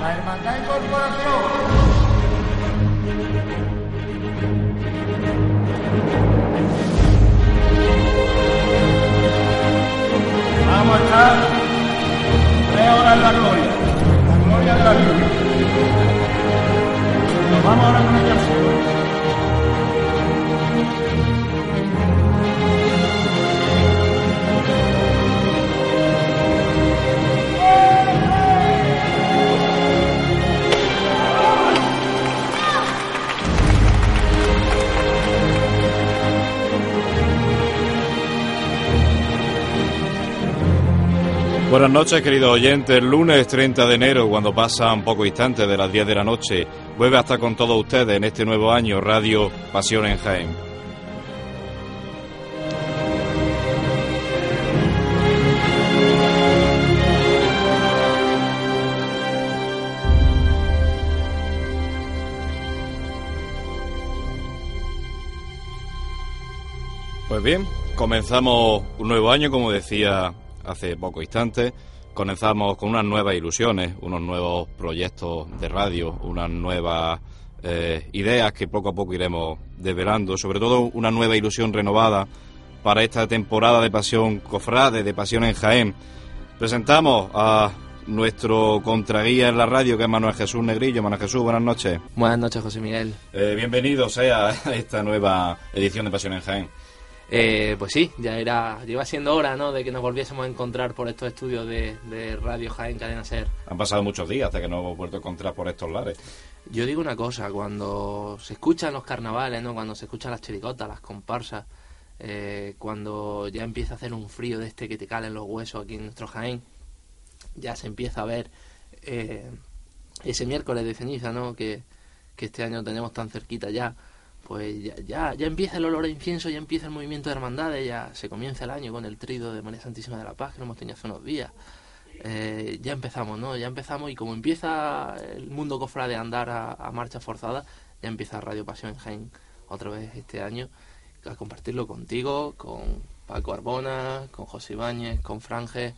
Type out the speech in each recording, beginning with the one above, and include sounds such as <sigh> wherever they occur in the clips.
La Hermandad y Corporación. Vamos a estar tres horas en la gloria, la gloria de la Virgen. Nos vamos ahora con ella. Buenas noches, queridos oyentes. Lunes 30 de enero, cuando pasan pocos instantes de las 10 de la noche, vuelve a estar con todos ustedes en este nuevo año Radio Pasión en Jaén. Pues bien, comenzamos un nuevo año, como decía hace pocos instantes. Comenzamos con unas nuevas ilusiones, unos nuevos proyectos de radio, unas nuevas eh, ideas que poco a poco iremos desvelando, sobre todo una nueva ilusión renovada para esta temporada de Pasión Cofrade, de Pasión en Jaén. Presentamos a nuestro contraguía en la radio, que es Manuel Jesús Negrillo. Manuel Jesús, buenas noches. Buenas noches, José Miguel. Eh, bienvenido sea a esta nueva edición de Pasión en Jaén. Eh, pues sí, ya era, lleva siendo hora, ¿no? De que nos volviésemos a encontrar por estos estudios de, de Radio Jaén Cadena Ser. Han pasado muchos días hasta que nos hemos vuelto a encontrar por estos lares. Yo digo una cosa, cuando se escuchan los carnavales, ¿no? Cuando se escuchan las chiricotas, las comparsas, eh, cuando ya empieza a hacer un frío de este que te calen los huesos aquí en nuestro Jaén, ya se empieza a ver eh, ese miércoles de ceniza, ¿no? Que, que este año tenemos tan cerquita ya pues ya, ya, ya, empieza el olor a incienso, ya empieza el movimiento de hermandades, ya se comienza el año con el trido de María Santísima de la Paz que lo hemos tenido hace unos días. Eh, ya empezamos, ¿no? Ya empezamos y como empieza el mundo cofrade a andar a, marcha forzada, ya empieza Radio Pasión en otra vez este año a compartirlo contigo, con Paco Arbona, con José Ibáñez, con Franje,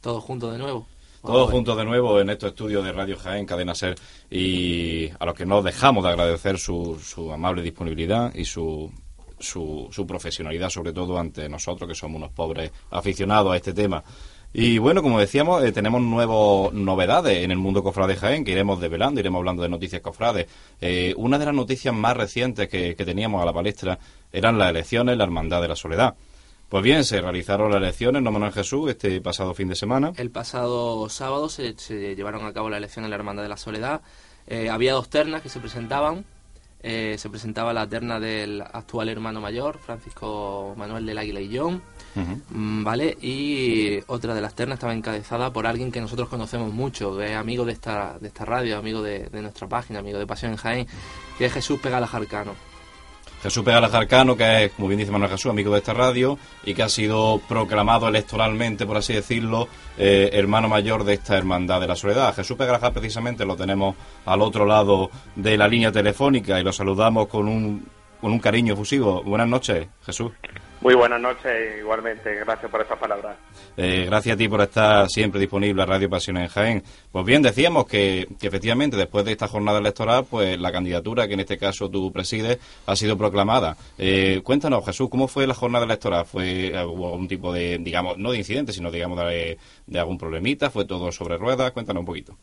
todos juntos de nuevo. Todos juntos de nuevo en estos estudios de Radio Jaén, Cadena Ser, y a los que no dejamos de agradecer su, su amable disponibilidad y su, su, su, profesionalidad, sobre todo ante nosotros, que somos unos pobres aficionados a este tema. Y bueno, como decíamos, eh, tenemos nuevas novedades en el mundo cofrade Jaén que iremos develando, iremos hablando de noticias cofrades. Eh, una de las noticias más recientes que, que teníamos a la palestra eran las elecciones la Hermandad de la Soledad. Pues bien, se realizaron las elecciones, no Manuel Jesús, este pasado fin de semana. El pasado sábado se, se llevaron a cabo las elecciones en la Hermandad de la Soledad. Eh, había dos ternas que se presentaban. Eh, se presentaba la terna del actual hermano mayor, Francisco Manuel del Águila y John, uh -huh. ¿vale? Y otra de las ternas estaba encabezada por alguien que nosotros conocemos mucho, que es amigo de esta, de esta radio, amigo de, de nuestra página, amigo de Pasión en Jaén, que es Jesús Pegala Jarcano. Jesús Pegala Jarcano, que es, como bien dice Manuel Jesús, amigo de esta radio y que ha sido proclamado electoralmente, por así decirlo, eh, hermano mayor de esta hermandad de la soledad. Jesús Pegala Jarcano, precisamente, lo tenemos al otro lado de la línea telefónica y lo saludamos con un, con un cariño efusivo. Buenas noches, Jesús. Muy buenas noches, igualmente. Gracias por estas palabras. Eh, gracias a ti por estar siempre disponible a Radio Pasión en Jaén. Pues bien, decíamos que, que, efectivamente después de esta jornada electoral, pues la candidatura que en este caso tú presides ha sido proclamada. Eh, cuéntanos, Jesús, ¿cómo fue la jornada electoral? ¿Fue hubo algún tipo de, digamos, no de incidente, sino digamos de, de algún problemita? ¿Fue todo sobre ruedas? Cuéntanos un poquito.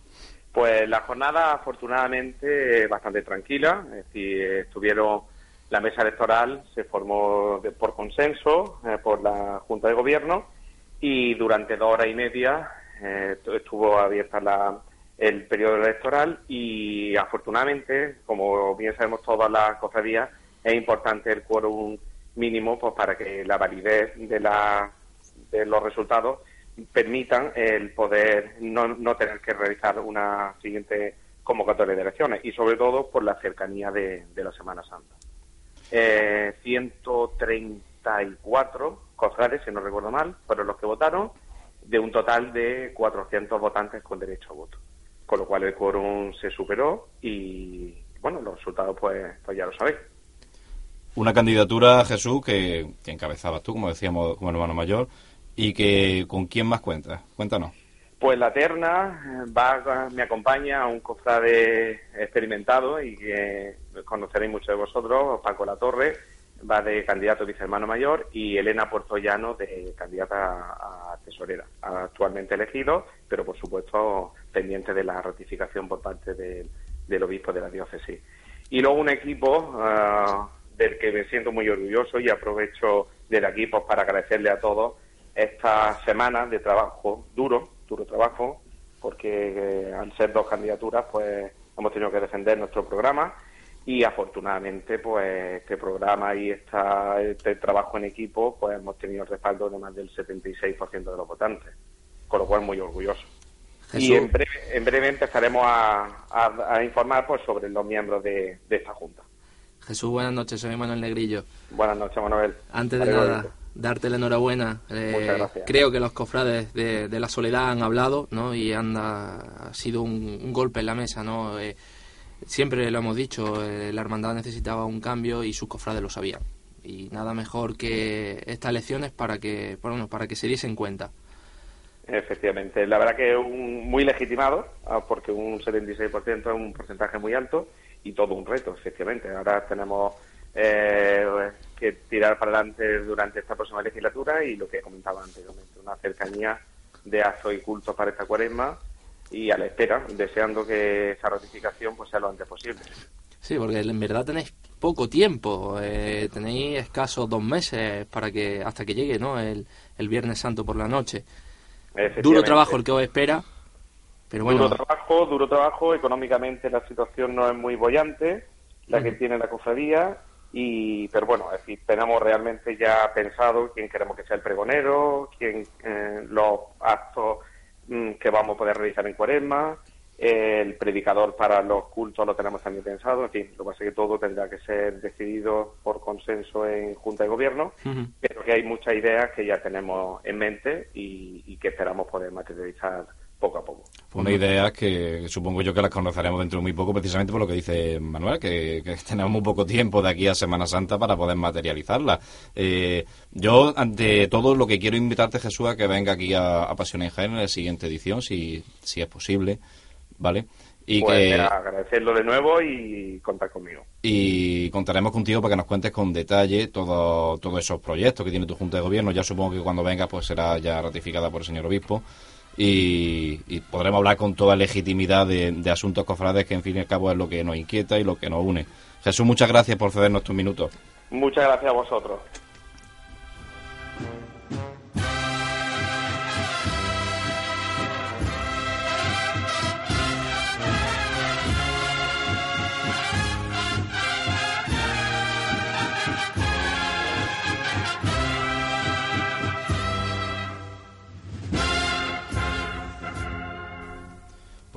Pues la jornada, afortunadamente, bastante tranquila. Es decir, estuvieron la mesa electoral se formó de, por consenso eh, por la Junta de Gobierno y durante dos horas y media eh, estuvo abierta la, el periodo electoral y afortunadamente, como bien sabemos todas las cofradías, es importante el quórum mínimo pues, para que la validez de, la, de los resultados permitan el poder no, no tener que realizar una siguiente convocatoria de elecciones y sobre todo por la cercanía de, de la Semana Santa eh, 134 cofrades, si no recuerdo mal, fueron los que votaron, de un total de 400 votantes con derecho a voto. Con lo cual el quórum se superó y, bueno, los resultados pues, pues ya lo sabéis. Una candidatura, Jesús, que, que encabezabas tú, como decíamos, como hermano mayor, y que con quién más cuentas. Cuéntanos. Pues la terna eh, va, me acompaña un cofrade experimentado y que conoceréis muchos de vosotros, Paco La Torre, va de candidato a vicehermano mayor y Elena Puertollano de candidata a, tesorera, actualmente elegido, pero por supuesto pendiente de la ratificación por parte del obispo de la diócesis. Y luego un equipo ah, del que me siento muy orgulloso y aprovecho del equipo para agradecerle a todos esta semana de trabajo duro, duro trabajo, porque eh, al ser dos candidaturas, pues hemos tenido que defender nuestro programa y afortunadamente pues este programa y esta, este trabajo en equipo pues hemos tenido el respaldo de más del 76% de los votantes con lo cual muy orgulloso. Y en breve, en breve empezaremos a, informar pues sobre los miembros de, esta junta. Jesús buenas noches soy Manuel Negrillo. Buenas noches Manuel. Antes de nada darte la enhorabuena eh, creo que los cofrades de, la soledad han hablado no y han ha sido un, golpe en la mesa no eh, Siempre lo hemos dicho, eh, la hermandad necesitaba un cambio y sus cofrades lo sabían. Y nada mejor que estas elecciones para que, bueno, para que se diesen cuenta. Efectivamente, la verdad que es muy legitimado, ah, porque un 76% es un porcentaje muy alto y todo un reto, efectivamente. Ahora tenemos eh, que tirar para adelante durante esta próxima legislatura y lo que comentaba anteriormente, una cercanía de actos y cultos para esta cuaresma y a la espera, deseando que esa ratificación pues sea lo antes posible. Sí, porque en verdad tenéis poco tiempo, eh, tenéis escasos dos meses para que hasta que llegue ¿no? el, el Viernes Santo por la noche. Duro trabajo el que os espera, pero bueno. Duro trabajo, duro trabajo, económicamente la situación no es muy bollante, la que tiene la cofradía, y pero bueno, es decir, tenemos realmente ya pensado quién queremos que sea el pregonero, quién eh, los actos Mm, que vamos a poder realizar en cuaresma, el predicador para los cultos lo tenemos también pensado, en fin, lo que pasa es que todo tendrá que ser decidido por consenso en Junta de Gobierno, pero que hay muchas ideas que ya tenemos en mente y que esperamos poder materializar poco a poco. Una idea que supongo yo que las conoceremos dentro de muy poco, precisamente por lo que dice Manuel, que, <laughs> tenemos muy poco tiempo de aquí a Semana Santa para poder materializarla. Eh, yo, ante todo, lo que quiero invitarte, Jesús, a que venga aquí a, a Pasión en Jaén en la siguiente edición, si, si es posible, ¿vale? Y pues que, agradecerlo de nuevo y contar conmigo. Y contaremos contigo para que nos cuentes con detalle todos esos proyectos que tiene tu Junta de Gobierno. Ya supongo que cuando venga pues será ya ratificada por el señor Obispo y, podremos hablar con toda legitimidad de, de, asuntos cofrades que en fin y al cabo es lo que nos inquieta y lo que nos une. Jesús, muchas gracias por cedernos tus minutos. Muchas gracias a vosotros.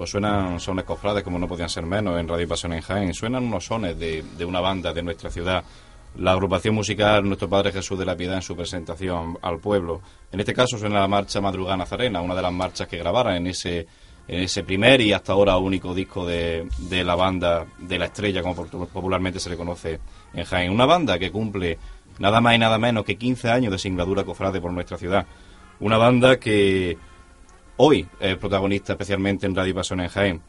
Pues suenan sones cofrades como no podían ser menos en Radio Pasión en Jaén. Suenan unos sones de, de una banda de nuestra ciudad la agrupación musical Nuestro Padre Jesús de la Piedad en su presentación al pueblo. En este caso suena la marcha Madrugada Nazarena, una de las marchas que grabaron en ese, en ese primer y hasta ahora único disco de, de la banda de la estrella, como popularmente se le conoce en Jaén. Una banda que cumple nada más y nada menos que 15 años de singladura cofrade por nuestra ciudad. Una banda que hoy es protagonista especialmente en Radio Pasión en Jaén.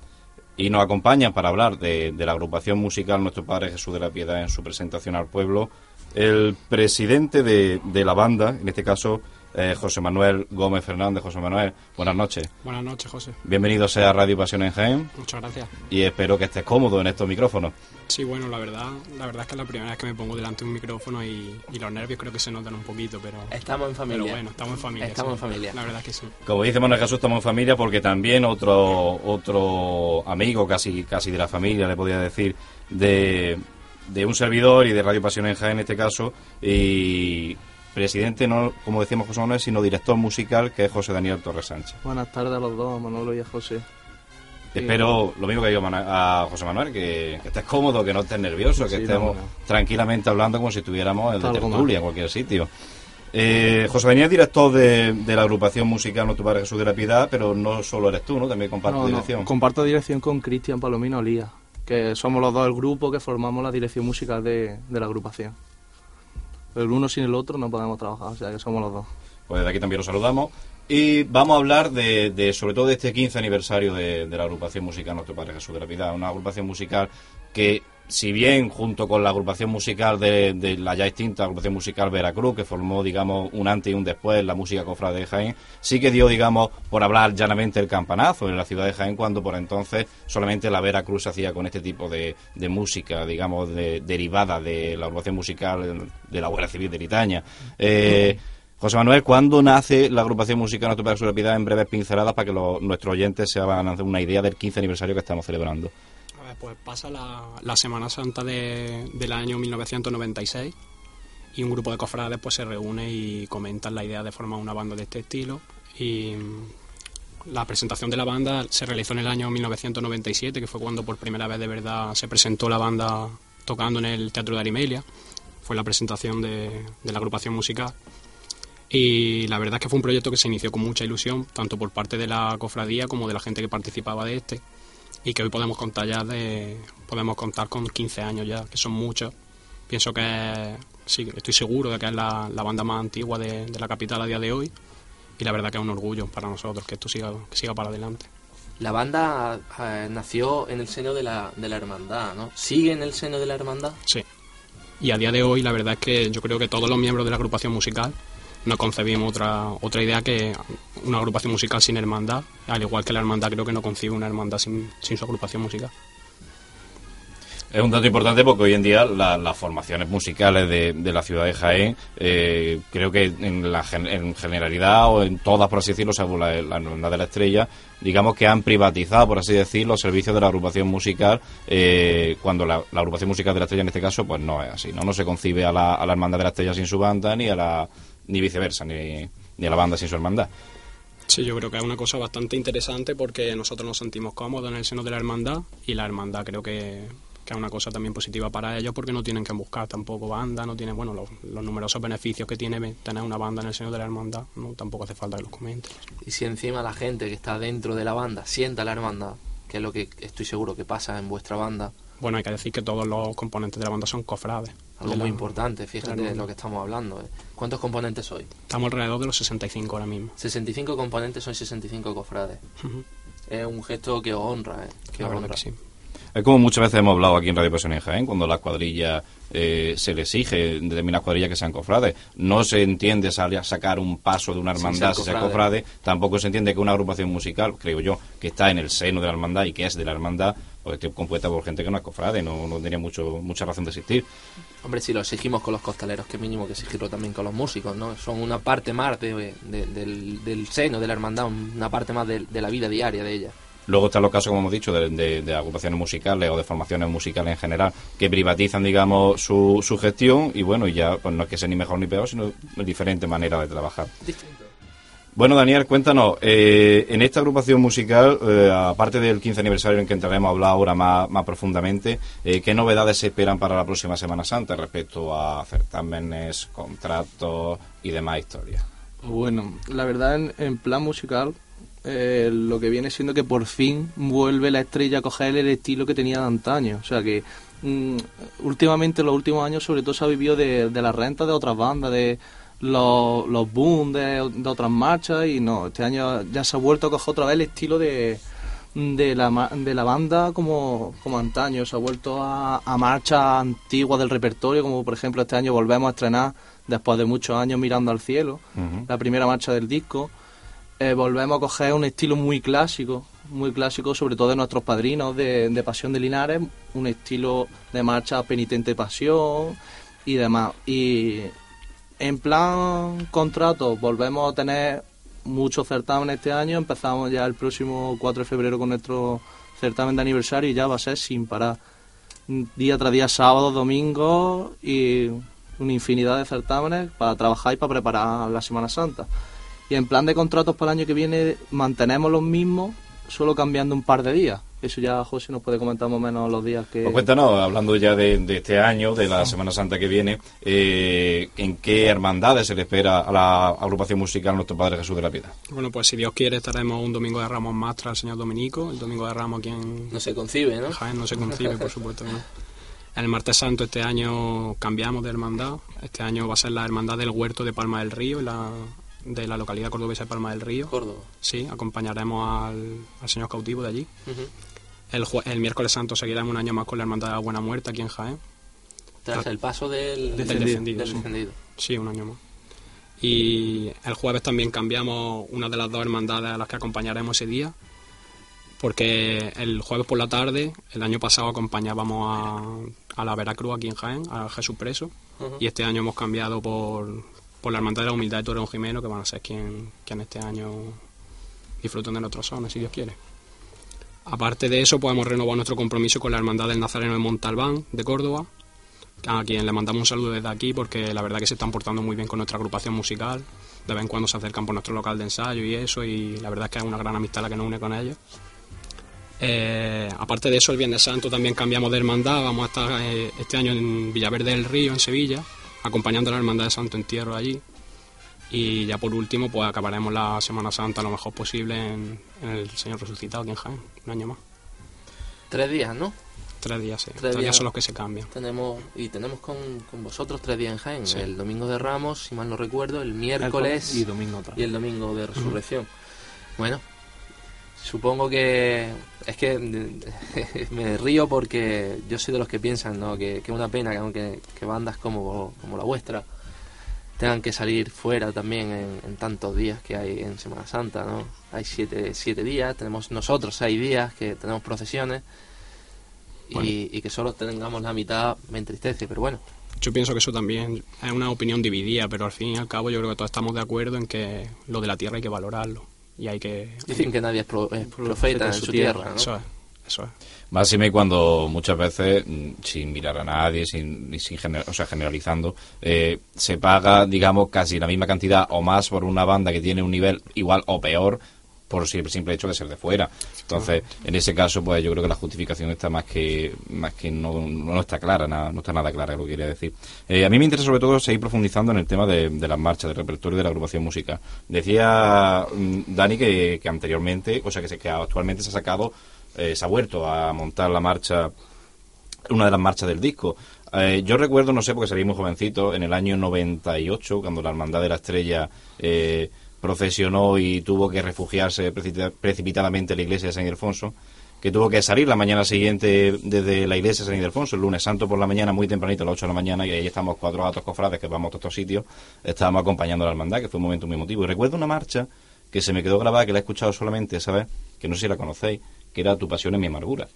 Y nos acompaña para hablar de, la agrupación musical Nuestro Padre Jesús de la Piedad en su presentación al pueblo, el presidente de, de la banda, en este caso eh, José Manuel Gómez Fernández. José Manuel, buenas noches. Buenas noches, José. Bienvenido sea a Radio Pasión en Jaén. Muchas gracias. Y espero que estés cómodo en estos micrófonos. Sí, bueno, la verdad, la verdad es que es la primera vez que me pongo delante de un micrófono y, los nervios creo que se notan un poquito, pero... Estamos en familia. Pero bueno, estamos en familia. Estamos en familia. La verdad es que sí. Como dice Manuel Jesús, estamos en familia porque también otro, otro amigo casi, casi de la familia, le podría decir, de de un servidor y de Radio Pasión en Jaén en este caso y presidente, no como decíamos José Manuel, sino director musical, que es José Daniel Torres Sánchez. Buenas tardes a los dos, Manolo y a José. Espero lo mismo que digo a José Manuel, que, estés cómodo, que no estés nervioso, que estemos tranquilamente hablando como si estuviéramos en tertulia, en cualquier sitio. Eh, José Daniel es director de, la agrupación musical No Tu Padre Jesús de la Piedad, pero no solo eres tú, ¿no? También comparto dirección. comparto dirección con Cristian Palomino Lía, que somos los dos el grupo que formamos la dirección musical de la agrupación el uno sin el otro no podemos trabajar, o sea que somos los dos. pues desde aquí también lo saludamos. Y vamos a hablar de, sobre todo de este 15 aniversario de, de la agrupación musical Nuestro Padre Jesús de la Piedad, una agrupación musical que si bien junto con la agrupación musical de, de, la ya extinta agrupación musical Veracruz, que formó, digamos, un antes y un después la música cofrade de Jaén, sí que dio, digamos, por hablar llanamente el campanazo en la ciudad de Jaén, cuando por entonces solamente la Veracruz se hacía con este tipo de, música, digamos, de, derivada de la agrupación musical de la Guardia Civil de Litaña. Eh, José Manuel, ¿cuándo nace la agrupación musical Nuestro Padre Piedad? En breves pinceladas para que nuestros oyentes se hagan una idea del 15 aniversario que estamos celebrando pues pasa la, Semana Santa de, del año 1996 y un grupo de cofrades pues se reúne y comentan la idea de formar una banda de este estilo y la presentación de la banda se realizó en el año 1997 que fue cuando por primera vez de verdad se presentó la banda tocando en el Teatro de Arimelia. Fue la presentación de, de la agrupación musical. Y la verdad es que fue un proyecto que se inició con mucha ilusión tanto por parte de la cofradía como de la gente que participaba de este y que hoy podemos contar ya de podemos contar con 15 años ya que son muchos. Pienso que sí estoy seguro de que es la, la banda más antigua de, de, la capital a día de hoy y la verdad que es un orgullo para nosotros que esto siga que siga para adelante. La banda eh, nació en el seno de la, de la hermandad no sigue en el seno de la hermandad sí. Y a día de hoy la verdad es que yo creo que todos los miembros de la agrupación musical no concebimos otra otra idea que una agrupación musical sin hermandad, al igual que la hermandad creo que no concibe una hermandad sin, sin su agrupación musical. Es un dato importante porque hoy en día la, las formaciones musicales de, de, la ciudad de Jaén, eh, creo que en, la, en generalidad o en todas, por así decirlo, salvo la, la Hermandad de la Estrella, digamos que han privatizado, por así decirlo, los servicios de la agrupación musical, eh, cuando la, la, agrupación musical de la Estrella en este caso, pues no es así. No, no se concibe a la, a la Hermandad de la Estrella sin su banda, ni a la ni viceversa, ni, ni a la banda sin su hermandad. Sí, yo creo que es una cosa bastante interesante porque nosotros nos sentimos cómodos en el seno de la hermandad y la hermandad creo que, que es una cosa también positiva para ellos porque no tienen que buscar tampoco banda, no tienen, bueno, los, los, numerosos beneficios que tiene tener una banda en el seno de la hermandad, no tampoco hace falta que los comenten. Y si encima la gente que está dentro de la banda sienta la hermandad, que es lo que estoy seguro que pasa en vuestra banda. Bueno, hay que decir que todos los componentes de la banda son cofrades. Algo muy importante, fíjate de lo que estamos hablando. ¿eh? ¿Cuántos componentes soy? Estamos alrededor de los 65 ahora mismo. 65 componentes son 65 cofrades. Uh -huh. Es un gesto que os honra, ¿eh? Que honra. Que sí. Es como muchas veces hemos hablado aquí en Radio Pasión en Jaén, cuando las cuadrillas eh, se le exige determinadas cuadrillas que sean cofrades. No se entiende salir a sacar un paso de una hermandad si sea cofrade. Tampoco se entiende que una agrupación musical, creo yo, que está en el seno de la hermandad y que es de la hermandad, pues esté compuesta por gente que no es cofrade. No, no tenía mucho, mucha razón de existir. Hombre, si lo exigimos con los costaleros, que mínimo que exigirlo también con los músicos, ¿no? Son una parte más de, de, del, del, seno de la hermandad, una parte más de, de la vida diaria de ella. Luego están los casos, como hemos dicho, de, de, de, agrupaciones musicales o de formaciones musicales en general que privatizan, digamos, su, su gestión y bueno, y ya pues no es que sea ni mejor ni peor, sino diferente manera de trabajar. Distinto. Bueno, Daniel, cuéntanos, eh, en esta agrupación musical, eh, aparte del 15 aniversario en que entraremos a hablar ahora más, profundamente, eh, ¿qué novedades se esperan para la próxima Semana Santa respecto a certámenes, contratos y demás historias? Bueno, la verdad, en, en plan musical, eh, lo que viene siendo que por fin vuelve la estrella a coger el estilo que tenía de antaño. O sea que mm, últimamente, los últimos años, sobre todo se ha vivido de, de las rentas de otras bandas, de los, los boom de, de, otras marchas y no, este año ya se ha vuelto a coger otra vez el estilo de, de, la, de la banda como, como antaño. Se ha vuelto a, a marchas antiguas del repertorio, como por ejemplo este año volvemos a estrenar después de muchos años mirando al cielo, uh -huh. la primera marcha del disco eh, volvemos a coger un estilo muy clásico, muy clásico, sobre todo de nuestros padrinos de, de, Pasión de Linares, un estilo de marcha penitente pasión y demás. Y en plan contrato, volvemos a tener muchos certámenes este año, empezamos ya el próximo 4 de febrero con nuestro certamen de aniversario y ya va a ser sin parar. Día tras día, sábado, domingo y una infinidad de certámenes para trabajar y para preparar la Semana Santa. Y en plan de contratos para el año que viene mantenemos los mismos, solo cambiando un par de días. Eso ya José nos puede comentar más o menos los días que... Pues cuéntanos, hablando ya de, de este año, de la Semana Santa que viene, eh, ¿en qué hermandades se le espera a la agrupación musical Nuestro Padre Jesús de la Piedad? Bueno, pues si Dios quiere estaremos un Domingo de Ramos más tras el Señor Dominico, el Domingo de Ramos aquí en... No se concibe, ¿no? Jaén no se concibe, por supuesto que no. El martes santo este año cambiamos de hermandad. Este año va a ser la hermandad del Huerto de Palma del Río la de la localidad cordobesa de Palma del Río. Córdoba. Sí, acompañaremos al, al señor cautivo de allí. El, el miércoles santo seguiremos un año más con la Hermandad de la Buena Muerte aquí en Jaén. Tras el paso del Del descendido, del sí. descendido. Sí, un año más. Y el jueves también cambiamos una de las dos hermandades a las que acompañaremos ese día, porque el jueves por la tarde, el año pasado acompañábamos a, a la Veracruz aquí en Jaén, a Jesús Preso, y este año hemos cambiado por, por la Hermandad de la Humildad de Torreón Jimeno, que van a ser quien, quien este año disfruten de nuestros sones, si Dios quiere. Aparte de eso, podemos renovar nuestro compromiso con la Hermandad del Nazareno de Montalbán, de Córdoba, a quien le mandamos un saludo desde aquí porque la verdad que se están portando muy bien con nuestra agrupación musical. De vez en cuando se acercan por nuestro local de ensayo y eso, y la verdad es que es una gran amistad la que nos une con ellos. Eh, aparte de eso, el Viernes Santo también cambiamos de hermandad. Vamos a estar eh, este año en Villaverde del Río, en Sevilla, acompañando a la Hermandad de Santo Entierro allí. Y ya por último, pues acabaremos la Semana Santa lo mejor posible en, en el Señor Resucitado, aquí en Jaén, un año más. Tres días, ¿no? Tres días, sí. Tres Tres, días días. son los que se cambian. Tenemos y tenemos con, con vosotros tres días en Jaén. Sí. El domingo de Ramos, si mal no recuerdo, el miércoles Y domingo y el domingo de resurrección. Bueno, supongo que es que <laughs> me río porque yo soy de los que piensan ¿no? que es una pena que aunque que bandas como, como la vuestra tengan que salir fuera también en, en tantos días que hay en Semana Santa, ¿no? Hay siete, siete días, tenemos nosotros seis días que tenemos procesiones y, y que solo tengamos la mitad me entristece, pero bueno, Yo pienso que eso también es una opinión dividida, pero al fin y al cabo yo creo que todos estamos de acuerdo en que lo de la tierra hay que valorarlo y hay que... dicen que nadie es, pro- es profeta en su tierra, ¿no? Eso es, eso es. Máxime cuando muchas veces, mm, sin mirar a nadie, sin, sin gener- o sea, generalizando, eh, se paga, digamos, casi la misma cantidad o más por una banda que tiene un nivel igual o peor por el simple hecho de ser de fuera. Entonces, en ese caso, pues yo creo que la justificación está más que más que no, no está clara, nada- no está nada clara lo que quería decir. Eh, a mí me interesa sobre todo seguir profundizando en el tema de, de las marchas, del repertorio de la agrupación musical. Decía mm, Dani que, que anteriormente, o sea, que, se, que actualmente se ha sacado, eh, se ha vuelto a montar la marcha una de las marchas del disco. Eh, yo recuerdo, no sé, porque salí muy jovencito, en el año 98, cuando la Hermandad de la Estrella eh, procesionó y tuvo que refugiarse precipita- precipitadamente en la iglesia de San Ildefonso, que tuvo que salir la mañana siguiente desde la iglesia de San Ildefonso, el lunes santo por la mañana, muy tempranito, a las 8 de la mañana, y ahí estamos cuatro gatos cofrades que vamos a todos estos sitios, estábamos acompañando a la hermandad, que fue un momento muy emotivo. Y recuerdo una marcha que se me quedó grabada, que la he escuchado solamente esa vez, que no sé si la conocéis, que era Tu pasión es mi amargura.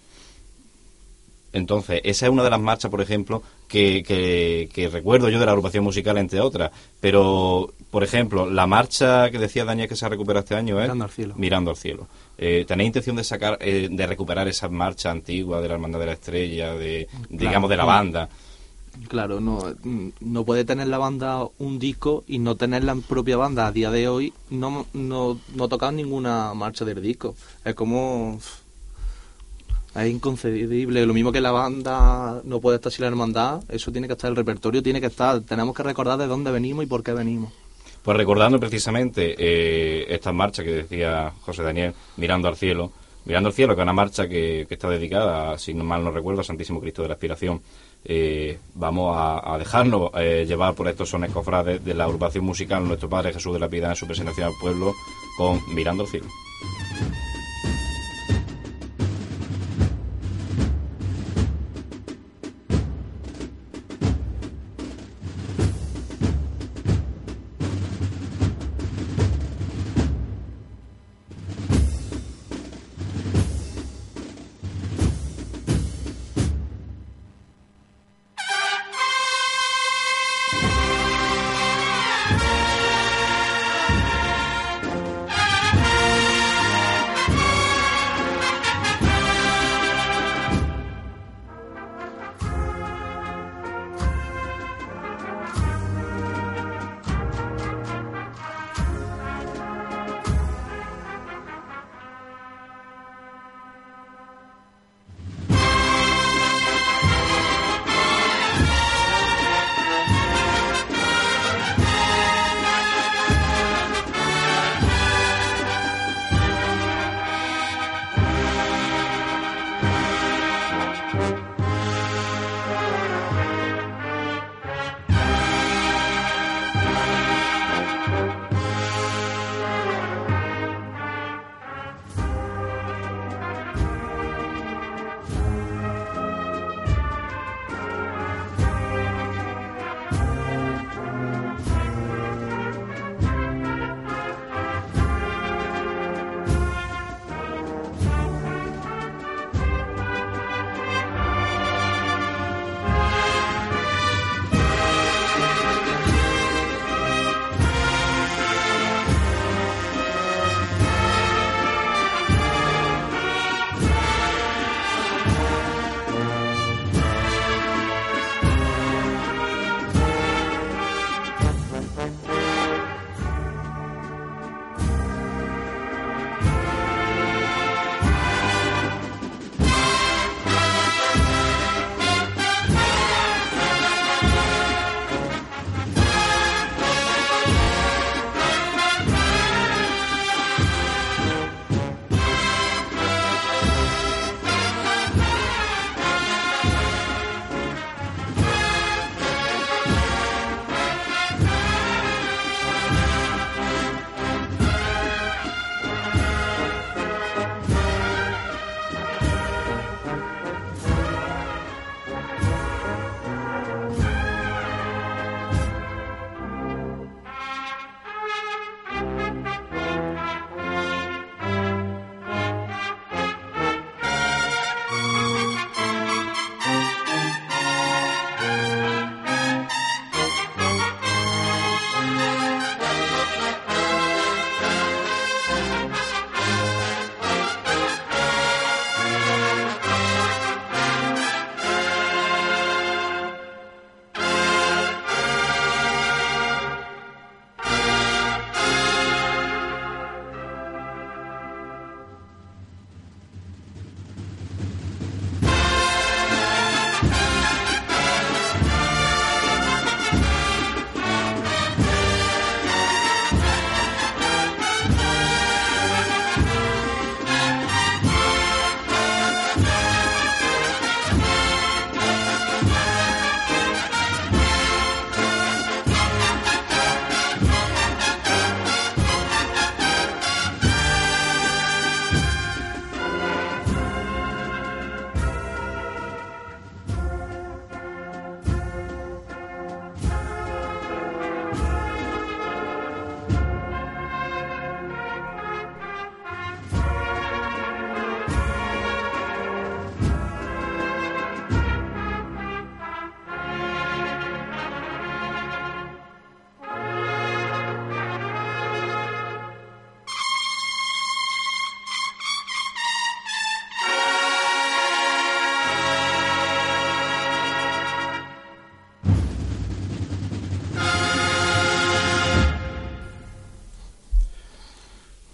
Entonces, esa es una de las marchas, por ejemplo, que, que, que recuerdo yo de la agrupación musical, entre otras. Pero, por ejemplo, la marcha que decía Daniel que se ha recuperado este año es Mirando al cielo. Mirando al cielo. Eh, ¿Tenéis intención de sacar, eh, de recuperar esas marchas antiguas de la Hermandad de la Estrella, de, digamos, de la banda? Claro, no, mm, no puede tener la banda un disco y no tener la propia banda a día de hoy, no, no, no tocar ninguna marcha del disco. Es como... Es inconcebible. Lo mismo que la banda no puede estar sin la hermandad, eso tiene que estar, el repertorio tiene que estar. Tenemos que recordar de dónde venimos y por qué venimos. Pues recordando precisamente eh, estas marchas que decía José Daniel, Mirando al Cielo. Mirando al Cielo, que es una marcha que, está dedicada, si mal no recuerdo, a Santísimo Cristo de la Aspiración. Eh, vamos a, a dejarnos eh, llevar por estos sones cofrades de la agrupación musical Nuestro Padre Jesús de la Piedad en su presentación al pueblo con Mirando al Cielo.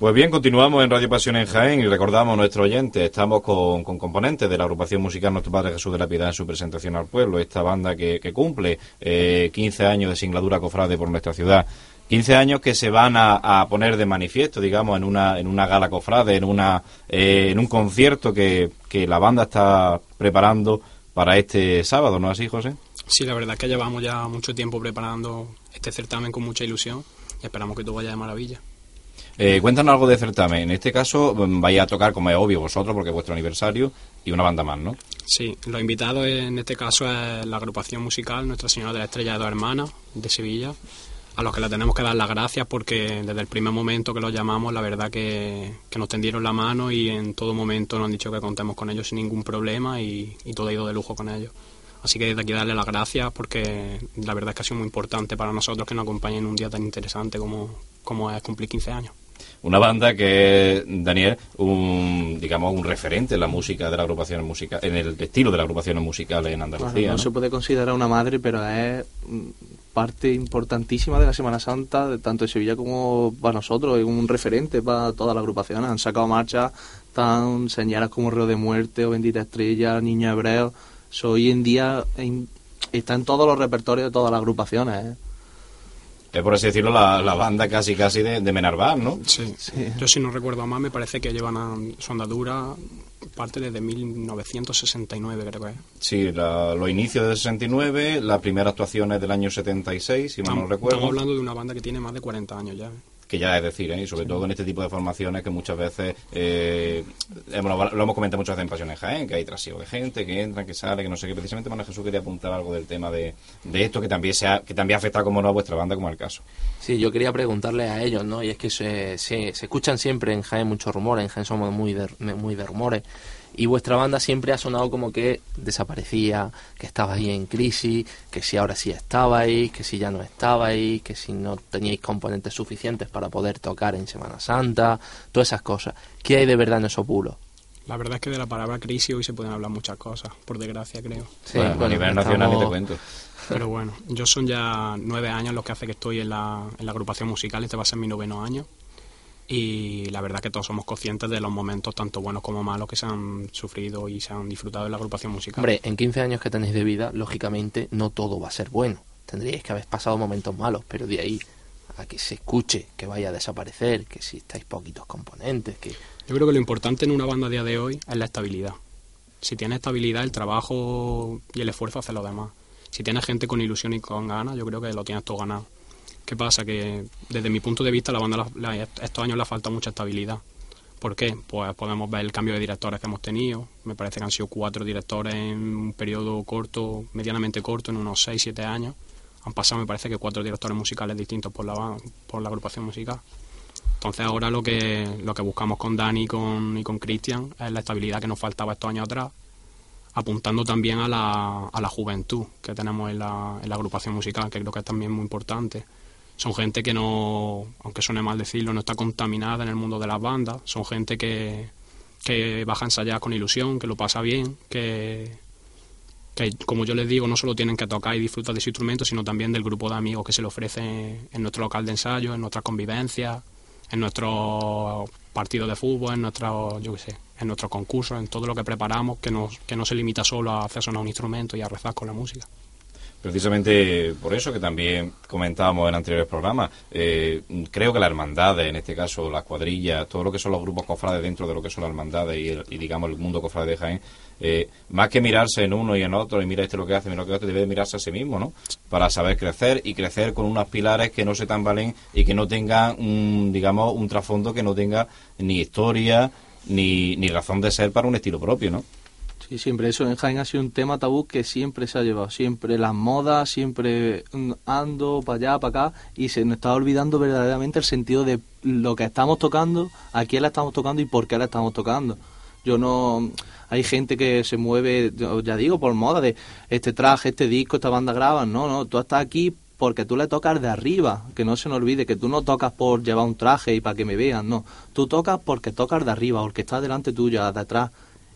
Pues bien, continuamos en Radio Pasión en Jaén y recordamos a nuestro oyente, estamos con, con componentes de la agrupación musical Nuestro Padre Jesús de la Piedad en su presentación al pueblo, esta banda que, que cumple eh, 15 años de singladura cofrade por nuestra ciudad. 15 años que se van a, a, poner de manifiesto, digamos, en una, en una gala cofrade, en, una, eh, en un concierto que, que la banda está preparando para este sábado, ¿no es así, José? Sí, la verdad es que llevamos ya mucho tiempo preparando este certamen con mucha ilusión y esperamos que todo vaya de maravilla. Eh, cuéntanos algo de certamen. En este caso mm, vais a tocar, como es obvio, vosotros, porque es vuestro aniversario, y una banda más, ¿no? Sí, los invitados en este caso es la agrupación musical Nuestra Señora de la Estrella de Dos Hermanas, de Sevilla, a los que le tenemos que dar las gracias porque desde el primer momento que los llamamos, la verdad que, que nos tendieron la mano y en todo momento nos han dicho que contemos con ellos sin ningún problema y, y todo ha ido de lujo con ellos. Así que desde aquí darle las gracias porque la verdad es que ha sido muy importante para nosotros que nos acompañen en un día tan interesante como, como es cumplir 15 años una banda que es, Daniel, un, digamos, un referente en la música de la agrupación musical, en el estilo de la agrupación musical en Andalucía. No, ¿no? se puede considerar una madre, pero es parte importantísima de la Semana Santa, de tanto de Sevilla como para nosotros, es un referente para toda la agrupación. Han sacado marchas tan señalas como Río de Muerte o Bendita Estrella, Niño Hebreo. So, hoy en día en, está en todos los repertorios de todas las agrupaciones. ¿eh? Es por así decirlo la, la banda casi casi de, de Menarbar, ¿no? Sí. sí. Yo si no recuerdo mal me parece que llevan a su andadura parte desde 1969 creo que es. Sí, la, los inicios del 69, las primeras actuaciones del año 76, si mal no recuerdo. Estamos hablando de una banda que tiene más de 40 años ya. Que ya es decir, ¿eh? y sobre todo en este tipo de formaciones que muchas veces, eh, hemos, lo hemos comentado muchas veces en Pasiones Jaén, que hay trasiego de gente, que entra, que sale, que no sé qué. Precisamente Manuel Jesús quería apuntar algo del tema de, de esto que también se ha, que también afecta como no a vuestra banda, como el caso. Sí, yo quería preguntarle a ellos, ¿no? Y es que se, se, se escuchan siempre en Jaén muchos rumores, en Jaén somos muy de, muy de rumores y vuestra banda siempre ha sonado como que desaparecía, que estaba ahí en crisis, que si ahora sí estabais, que si ya no estabais, que si no teníais componentes suficientes para poder tocar en Semana Santa, todas esas cosas. ¿Qué hay de verdad en esos bulos? La verdad es que de la palabra crisis hoy se pueden hablar muchas cosas, por desgracia creo. Sí, bueno, bueno, a nivel estamos... nacional ni te cuento. Pero bueno, yo son ya nueve años los que hace que estoy en la, en la agrupación musical, este va a ser mi noveno año y la verdad que todos somos conscientes de los momentos tanto buenos como malos que se han sufrido y se han disfrutado en la agrupación musical. Hombre, en 15 años que tenéis de vida, lógicamente no todo va a ser bueno. Tendríais que haber pasado momentos malos, pero de ahí a que se escuche que vaya a desaparecer, que si estáis poquitos componentes, que... Yo creo que lo importante en una banda a día de hoy es la estabilidad. Si tienes estabilidad, el trabajo y el esfuerzo hace lo demás. Si tienes gente con ilusión y con ganas, yo creo que lo tienes todo ganado. ¿Qué pasa? Que desde mi punto de vista la banda la, estos años le ha faltado mucha estabilidad. ¿Por qué? Pues podemos ver el cambio de directores que hemos tenido. Me parece que han sido cuatro directores en un periodo corto, medianamente corto, en unos 6, 7 años. Han pasado, me parece que cuatro directores musicales distintos por la, por la agrupación musical. Entonces ahora lo que, lo que buscamos con Dani y con, y con Cristian es la estabilidad que nos faltaba estos años atrás, apuntando también a la, a la juventud que tenemos en la, en la agrupación musical, que creo que es también muy importante son gente que no, aunque suene mal decirlo, no está contaminada en el mundo de las bandas, son gente que, que baja a ensayar con ilusión, que lo pasa bien, que, que como yo les digo, no solo tienen que tocar y disfrutar de su instrumento, sino también del grupo de amigos que se le ofrece en nuestro local de ensayo, en nuestras convivencias, en nuestro partido de fútbol, en nuestro, yo qué sé, en nuestros concursos, en todo lo que preparamos, que no, que no se limita solo a hacer sonar un instrumento y a rezar con la música. Precisamente por eso que también comentábamos en anteriores programas, eh, creo que la hermandad, en este caso las cuadrillas, todo lo que son los grupos cofrades dentro de lo que son las hermandades y, y digamos el mundo cofrade de Jaén, eh, más que mirarse en uno y en otro y mira este lo que hace, mira lo que hace, debe de mirarse a sí mismo, ¿no? Para saber crecer y crecer con unos pilares que no se tambalen y que no tengan, un, digamos, un trasfondo que no tenga ni historia ni, ni razón de ser para un estilo propio, ¿no? Sí, siempre eso en Jaén ha sido un tema tabú que siempre se ha llevado, siempre las modas, siempre ando para allá, para acá, y se nos está olvidando verdaderamente el sentido de lo que estamos tocando, a quién la estamos tocando y por qué la estamos tocando. Yo no. Hay gente que se mueve, ya digo, por moda, de este traje, este disco, esta banda graban. No, no, tú estás aquí porque tú le tocas de arriba, que no se nos olvide, que tú no tocas por llevar un traje y para que me vean, no. Tú tocas porque tocas de arriba, porque está delante tuya, de atrás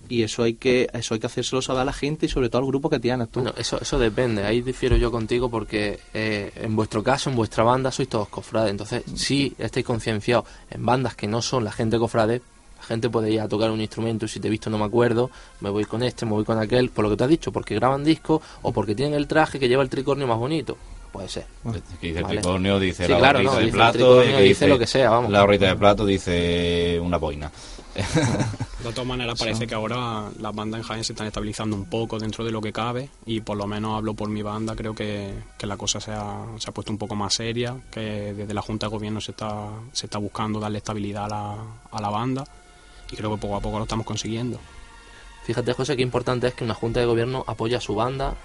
y eso hay que eso hay que hacérselo saber a la gente y sobre todo al grupo que tienes tú. Bueno, eso, eso depende, ahí difiero yo contigo porque eh, en vuestro caso, en vuestra banda, sois todos cofrades, entonces si estáis concienciados en bandas que no son la gente cofrade, la gente puede ir a tocar un instrumento y si te he visto no me acuerdo, me voy con este, me voy con aquel, por lo que te has dicho, porque graban discos o porque tienen el traje que lleva el tricornio más bonito. Puede ser. Que dice el tricornio, dice Sí, la claro, no, de dice el plato, y que dice lo que sea, vamos. La horrita de plato dice una boina. <laughs> De todas maneras, parece que ahora las bandas en Jaén se están estabilizando un poco dentro de lo que cabe y por lo menos hablo por mi banda, creo que, que la cosa se ha, se ha puesto un poco más seria, que desde la Junta de Gobierno se está, se está buscando darle estabilidad a la, a la banda y creo que poco a poco lo estamos consiguiendo. Fíjate, José, qué importante es que una junta de gobierno apoye a su banda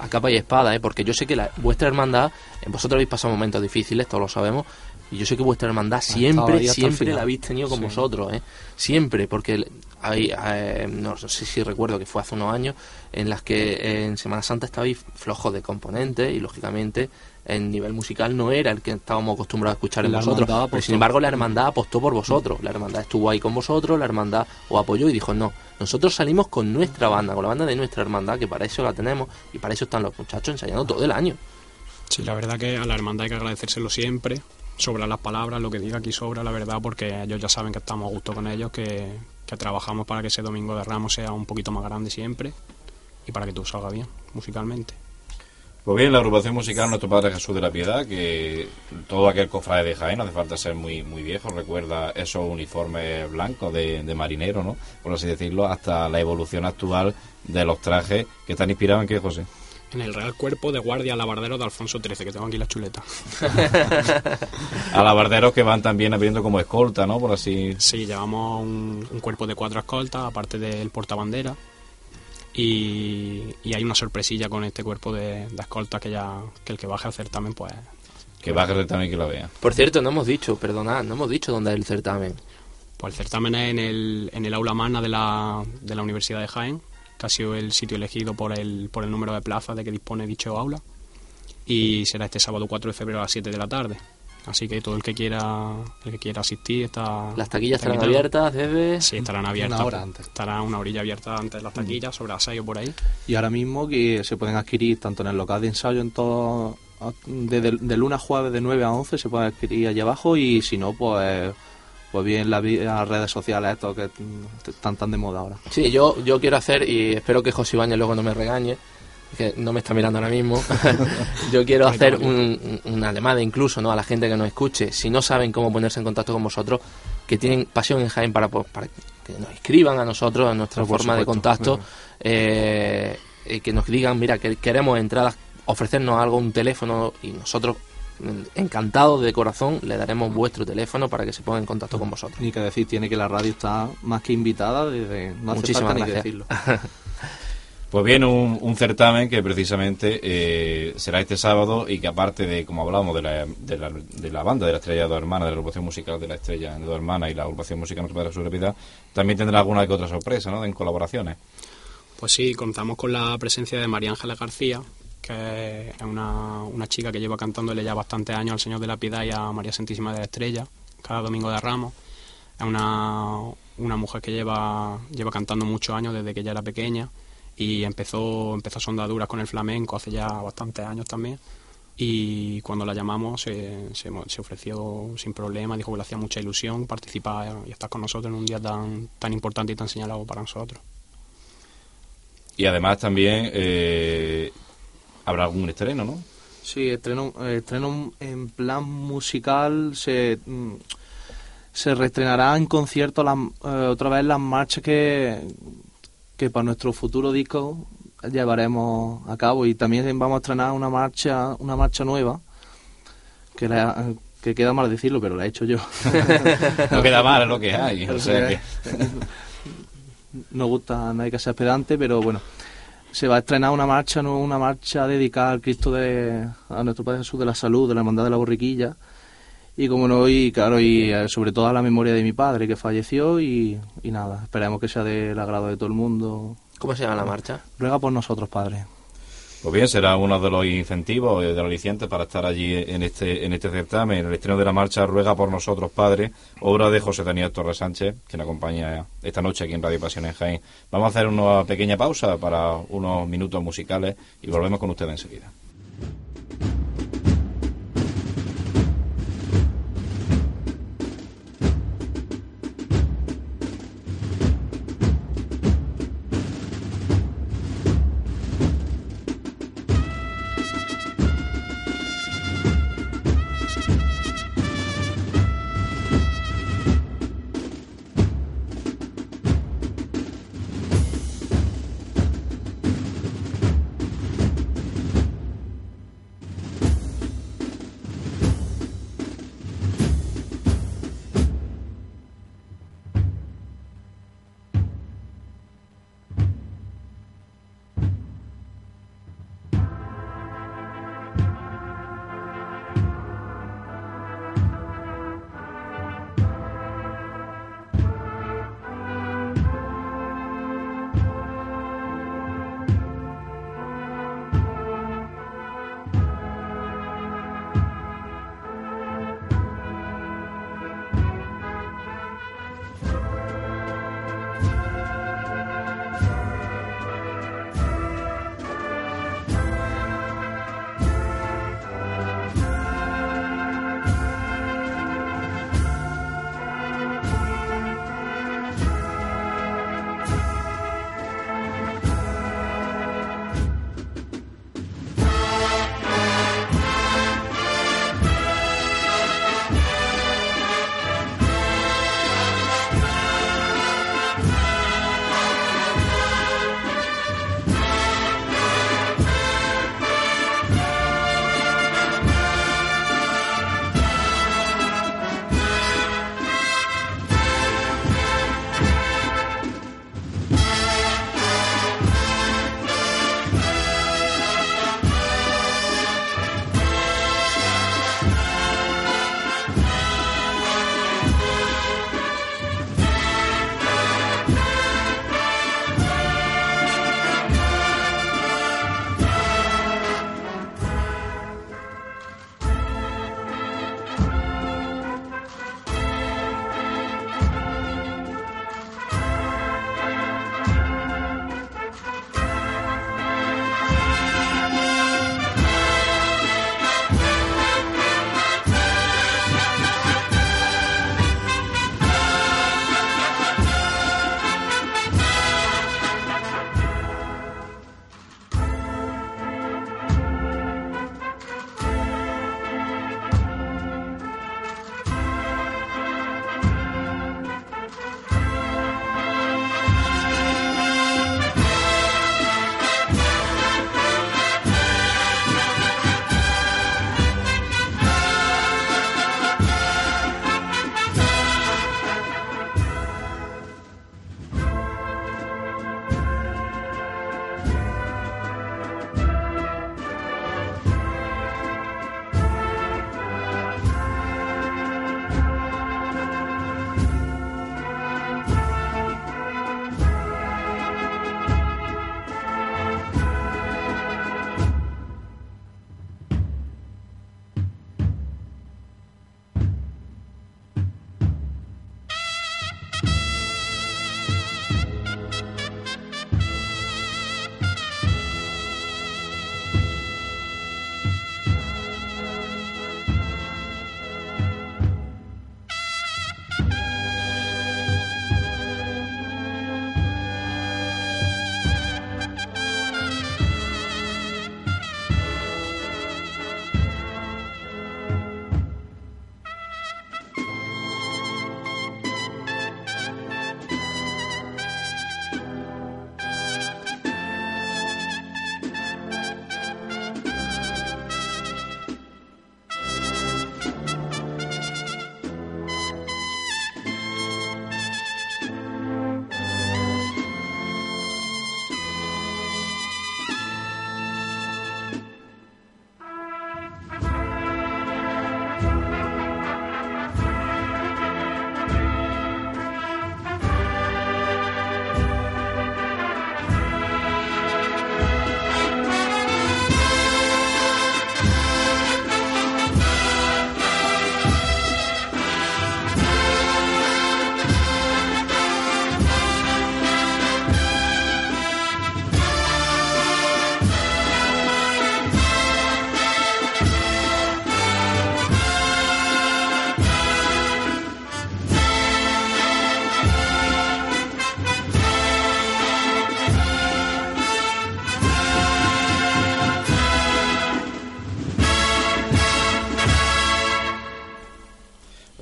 a capa y espada, ¿eh? porque yo sé que la, vuestra hermandad, eh, vosotros habéis pasado momentos difíciles, todos lo sabemos, y yo sé que vuestra hermandad siempre, siempre la habéis tenido con Sí. vosotros, ¿eh? siempre, porque hay, eh, no sé si recuerdo que fue hace unos años, en las que eh, en Semana Santa estabais flojos de componentes y lógicamente el nivel musical no era el que estábamos acostumbrados a escuchar en La vosotros, pero sin embargo la hermandad apostó por vosotros, la hermandad estuvo ahí con vosotros, la hermandad os apoyó y dijo, no, nosotros salimos con nuestra banda, con la banda de nuestra hermandad, que para eso la tenemos y para eso están los muchachos ensayando todo el año. Sí, la verdad que a la hermandad hay que agradecérselo siempre. Sobra las palabras, lo que diga aquí sobra, la verdad, porque ellos ya saben que estamos a gusto con ellos, que, que trabajamos para que ese domingo de Ramos sea un poquito más grande siempre y para que todo salga bien musicalmente. Pues bien, la agrupación musical Nuestro Padre Jesús de la Piedad, que todo aquel cofrade de Jaén, no hace falta ser muy muy viejo, recuerda esos uniformes blancos de, de marinero, ¿no? Por así decirlo, hasta la evolución actual de los trajes que están inspirados en qué, José. En el Real Cuerpo de Guardia Alabardero de Alfonso XIII, que tengo aquí la chuleta. <laughs> Alabarderos que van también abriendo como escolta, ¿no? Por así... Sí, llevamos un, un cuerpo de cuatro escoltas, aparte del portabandera. Y, y hay una sorpresilla con este cuerpo de, de escoltas que ya que el que baje al certamen, pues Que baje también que la vea. Por cierto, no hemos dicho, perdonad, no hemos dicho dónde es el certamen. Pues el certamen es en el, en el aula magna de la, de la Universidad de Jaén, que ha sido el sitio elegido por el, por el número de plazas de que dispone dicho aula. Y será este sábado 4 de febrero a las 7 de la tarde. Así que todo el que quiera el que quiera asistir está. Las taquillas está estarán invitado. abiertas desde... Sí, estarán abiertas. hora antes. Estará una orilla abierta antes de las taquillas, sobre las 6 o por ahí. Y ahora mismo que se pueden adquirir tanto en el local de ensayo en todo de, de, de lunes a jueves de 9 a 11 se puede adquirir allá abajo y si no pues pues bien las, redes sociales estos que están tan de moda ahora. Sí, yo, yo quiero hacer, y espero que José Ibañez luego no me regañe, que no me está mirando ahora mismo, <laughs> yo quiero hacer un, un- una llamada incluso ¿no? a la gente que nos escuche, si no saben cómo ponerse en contacto con vosotros, que tienen pasión en Jaén para, que nos escriban a nosotros, a nuestra Ah, por forma de contacto, eh, y que nos digan, mira, que queremos entradas, ofrecernos algo, un teléfono, y nosotros, encantados de corazón, le daremos vuestro teléfono para que se ponga en contacto con vosotros. Ni que decir tiene que la radio está más que invitada desde no hace Muchísimas falta ni gracias. decirlo. <laughs> Pues bien, un, un certamen que precisamente eh, será este sábado y que aparte de, como hablábamos, de la, de la, de la banda de la Estrella de Dos Hermanas, de la agrupación musical de la Estrella de Dos Hermanas y la agrupación musical de la Piedad, también tendrá alguna que otra sorpresa, ¿no? En colaboraciones. Pues sí, contamos con la presencia de María Ángeles García, es una, una chica que lleva cantándole ya bastantes años al Señor de la Piedad y a María Santísima de la Estrella, cada domingo de Ramos. Es una, una mujer que lleva, lleva cantando muchos años desde que ella era pequeña y empezó, empezó sondaduras con el flamenco hace ya bastantes años también. Y cuando la llamamos se ofreció sin problema, dijo que le hacía mucha ilusión participar y estar con nosotros en un día tan, tan importante y tan señalado para nosotros. Y además también eh, habrá algún estreno, ¿no? Sí, estreno, estreno en plan musical se mm, se reestrenará en concierto las, eh, otra vez las marchas que, que para nuestro futuro disco llevaremos a cabo y también vamos a estrenar una marcha una marcha nueva que la- que queda mal decirlo pero la he hecho yo <laughs> No queda mal, lo que hay. <laughs> O sea que, <laughs> no gusta nadie que sea pedante, pero bueno, se va a estrenar una marcha, ¿no? una marcha dedicada al Cristo de a nuestro Padre Jesús de la Salud, de la Hermandad de la Borriquilla. Y como no, y claro, y eh, sobre todo a la memoria de mi padre que falleció y, y nada, esperemos que sea del agrado de todo el mundo. ¿Cómo se llama la marcha? Ruega por nosotros, Padre. Pues bien, será uno de los incentivos, eh, de los alicientes para estar allí en este en este certamen, el estreno de la marcha Ruega por nosotros, Padre, obra de José Daniel Torres Sánchez, que nos acompaña esta noche aquí en Radio Pasiones Jaén. Vamos a hacer una pequeña pausa para unos minutos musicales y volvemos con ustedes enseguida.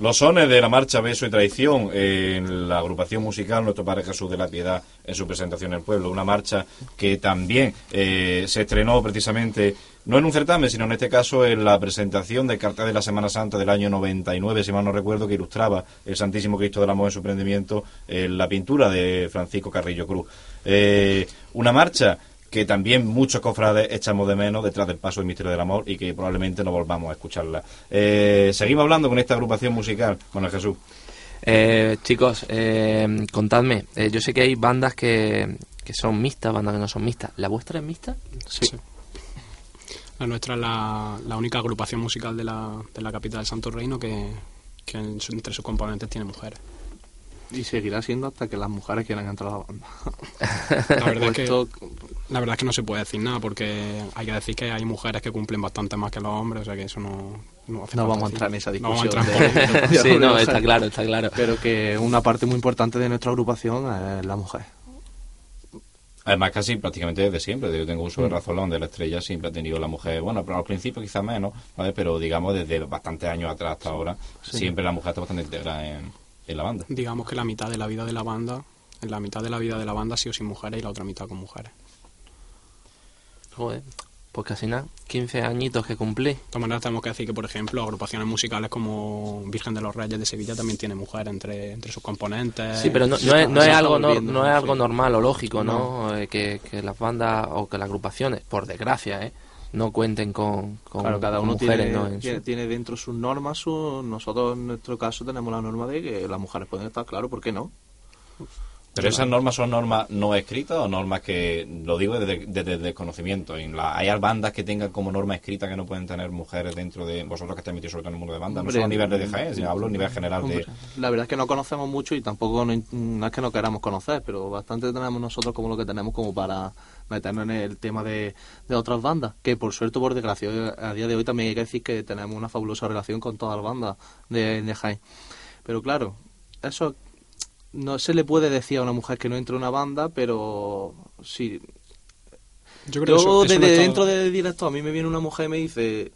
Los sones de la marcha Beso y Traición en la agrupación musical Nuestro Padre Jesús de la Piedad en su presentación en el pueblo. Una marcha que también eh, se estrenó precisamente, no en un certamen, sino en este caso en la presentación del cartel de la Semana Santa del año 99, si mal no recuerdo, que ilustraba el Santísimo Cristo del Amor en su prendimiento en la pintura de Francisco Carrillo Cruz. Eh, una marcha que también muchos cofrades echamos de menos detrás del paso del misterio del amor y que probablemente no volvamos a escucharla. Eh, seguimos hablando con esta agrupación musical. Bueno, Jesús. Eh, chicos, eh, contadme. eh, yo sé que hay bandas que, que son mixtas, bandas que no son mixtas. ¿La vuestra es mixta? Sí. La nuestra es la, la única agrupación musical de la, de la capital del Santo Reino que, que en su- entre sus componentes tiene mujeres. Y seguirá siendo hasta que las mujeres quieran entrar a la banda. La verdad, es <laughs> que, la verdad es que no se puede decir nada porque hay que decir que hay mujeres que cumplen bastante más que los hombres, o sea que eso no, no hace No vamos a entrar en esa No vamos a discusión. entrar en de- <laughs> sí, no, <laughs> está claro, está claro. Pero que una parte muy importante de nuestra agrupación es la mujer. Además, casi prácticamente desde siempre. Yo tengo uso de razón de la estrella, siempre ha tenido la mujer, bueno, pero al principio quizás menos, ¿vale? pero digamos desde bastantes años atrás hasta ahora, siempre la mujer está bastante integrada en, en la banda. Digamos que la mitad de la vida de la banda, en la mitad de la vida de la banda ha sido sin mujeres y la otra mitad con mujeres. Joder, pues casi nada. 15 añitos que cumplí. De todas maneras, tenemos que decir que, por ejemplo, agrupaciones musicales como Virgen de los Reyes de Sevilla también tiene mujeres entre, entre sus componentes. Sí, pero no, no es, no es algo, nor- volviendo, no es algo normal o lógico, ¿no? Eh, que, que las bandas o que las agrupaciones, por desgracia, ¿eh? no cuenten con, con, Claro, cada uno mujeres, tiene, ¿no? Su- tiene, tiene dentro sus normas, su- nosotros en nuestro caso tenemos la norma de que las mujeres pueden estar, claro, ¿por qué no? Pero esas normas son normas no escritas o normas que, lo digo desde, desde el desconocimiento. En la, hay bandas que tengan como norma escrita que no pueden tener mujeres dentro de vosotros que estáis metidos sobre todo en el mundo de banda. No solo a nivel de Jaén, sino hablo a nivel general de... La verdad es que no conocemos mucho y tampoco no, no es que no queramos conocer, pero bastante tenemos nosotros como lo que tenemos como para meternos en el tema de, de otras bandas, que por suerte por desgracia a día de hoy también hay que decir que tenemos una fabulosa relación con todas las bandas de, de Jaén. Pero claro, eso no se le puede decir a una mujer que no entre a una banda, pero sí, Yo creo que yo eso- eso no desde dentro de directo a mí me viene una mujer y me dice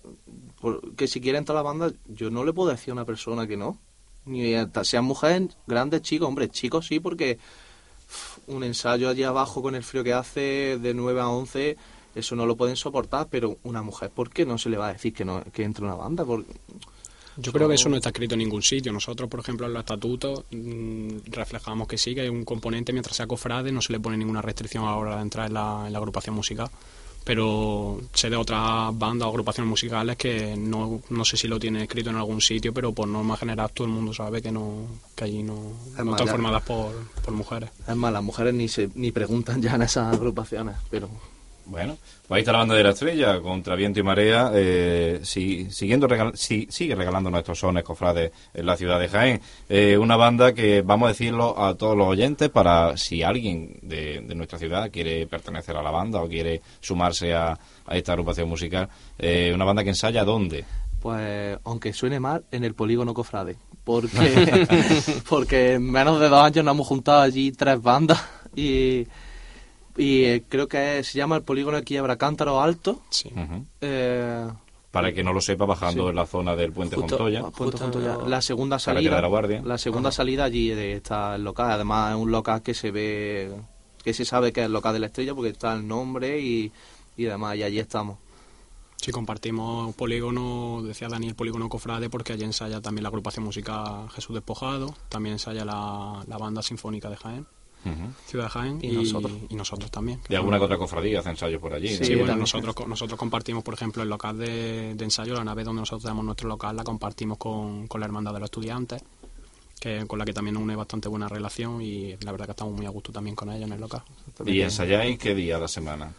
que si quiere entrar a la banda, yo no le puedo decir a una persona que no. Ni hasta sean mujeres, grandes, chicos, hombre, chicos sí, porque un ensayo allí abajo con el frío que hace de 9 a 11, eso no lo pueden soportar, pero una mujer, ¿por qué no se le va a decir que no que entre una banda? Yo creo que eso no está escrito en ningún sitio. Nosotros, por ejemplo, en los estatutos mm, reflejamos que sí, que hay un componente, mientras sea cofrade, no se le pone ninguna restricción a la hora de entrar en la, en la agrupación musical. Pero sé de otras bandas o agrupaciones musicales que no, no sé si lo tiene escrito en algún sitio, pero por norma general todo el mundo sabe que no que allí no, Es no están formadas por, por mujeres. Es más, las mujeres ni se ni preguntan ya en esas agrupaciones, pero Bueno, pues ahí está la banda de la estrella, contra viento y marea, eh, si- siguiendo regal- si- sigue regalando nuestros sones cofrades en la ciudad de Jaén. Eh, una banda que vamos a decirlo a todos los oyentes para si alguien de, de nuestra ciudad quiere pertenecer a la banda o quiere sumarse a, a esta agrupación musical. Eh, una banda que ensaya dónde. Pues, aunque suene mal, en el polígono Cofrade. Porque, <laughs> <laughs> porque en menos de dos años nos hemos juntado allí tres bandas y, y eh, creo que se llama el polígono de Quiebra Cántaro Alto. Sí. Eh, Para el que no lo sepa, bajando Sí. en la zona del puente Justo- Montoya. Puente Justo- Junto ya. La segunda salida. de la Guardia. La segunda salida allí de- está el local. Además, es un local que se ve, que se sabe que es el local de la estrella porque está el nombre y, y demás. Y allí estamos. Sí, compartimos polígono, decía Daniel, polígono Cofrade, porque allí ensaya también la agrupación musical Jesús Despojado, también ensaya la, la banda sinfónica de Jaén, Ciudad de Jaén, Y nosotros. y nosotros también. Y alguna que otra cofradía hace ensayos por allí. Sí, ¿no? Sí, bueno, nosotros, nosotros compartimos, por ejemplo, el local de, de ensayo, la nave donde nosotros tenemos nuestro local, la compartimos con, con la Hermandad de los Estudiantes, que con la que también nos une bastante buena relación y la verdad que estamos muy a gusto también con ella en el local. ¿Y ensayáis qué día a la semana?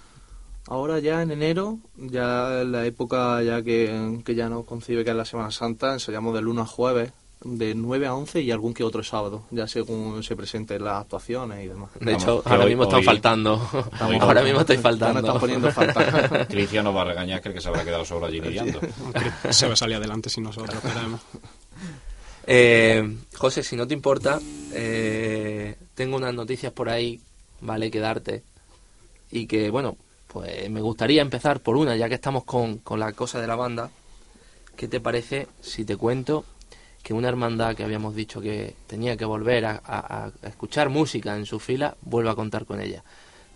Ahora ya en enero, ya en la época ya que, que ya nos concibe que es la Semana Santa, ensayamos de lunes a jueves, de 9 a 11 y algún que otro sábado, ya según se presenten las actuaciones y demás. De Vamos, hecho, ahora hoy- mismo están hoy- faltando. hoy- ahora mismo me faltando. están poniendo falta. <laughs> Cristian nos va a regañar que el que se habrá quedado solo allí lidiando. Se va a salir adelante sin nosotros, esperemos. Eh, José, si no te importa, eh, tengo unas noticias por ahí, ¿vale? Que darte. Y que, bueno, pues me gustaría empezar por una, ya que estamos con, con la cosa de la banda. ¿Qué te parece si te cuento que una hermandad que habíamos dicho que tenía que volver a, escuchar música en su fila, vuelva a contar con ella.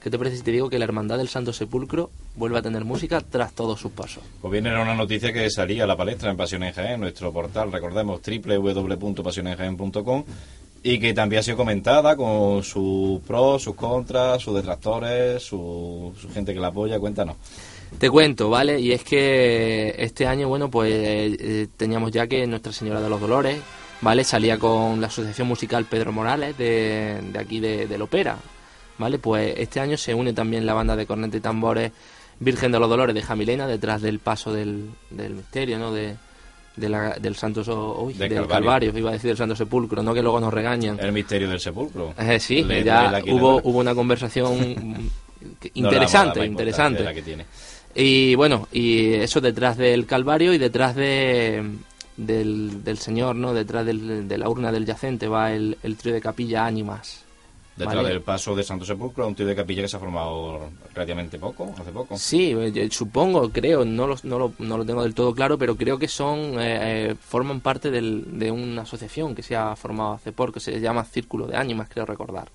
¿Qué te parece si te digo que la Hermandad del Santo Sepulcro vuelve a tener música tras todos sus pasos? Pues bien, era una noticia que salía a la palestra en Pasión en Jaén, nuestro portal, recordemos, www.pasionenjaén.com y que también ha sido comentada con sus pros, sus contras, sus detractores, su, su gente que la apoya. Cuéntanos. Te cuento, ¿vale? Y es que este año, bueno, pues eh, teníamos ya que Nuestra Señora de los Dolores, ¿vale? Salía con la Asociación Musical Pedro Morales de, de aquí de, del Opera, ¿vale? Pues este año se une también la banda de corneta y tambores Virgen de los Dolores de Jamilena detrás del paso del, del misterio, ¿no? De, de la- del Santo So- uy, Del del Calvario. Calvario. iba a decir del Santo Sepulcro, no que luego nos regañan. El misterio del sepulcro. Eh, sí, Le- ya hubo, hubo una conversación que- <laughs> no interesante, la interesante. de la que tiene. Y bueno, y eso detrás del Calvario y detrás de del, del Señor, ¿no? Detrás del- de la urna del yacente va el, el trío de capilla Ánimas. Detrás Vale. del paso de Santo Sepulcro, un tío de capilla que se ha formado relativamente poco, hace poco. Sí, eh, yo supongo, creo, no lo, no, lo, no lo tengo del todo claro, pero creo que son eh, eh, forman parte del- de una asociación que se ha formado hace poco, que se llama Círculo de Ánimas, creo recordar.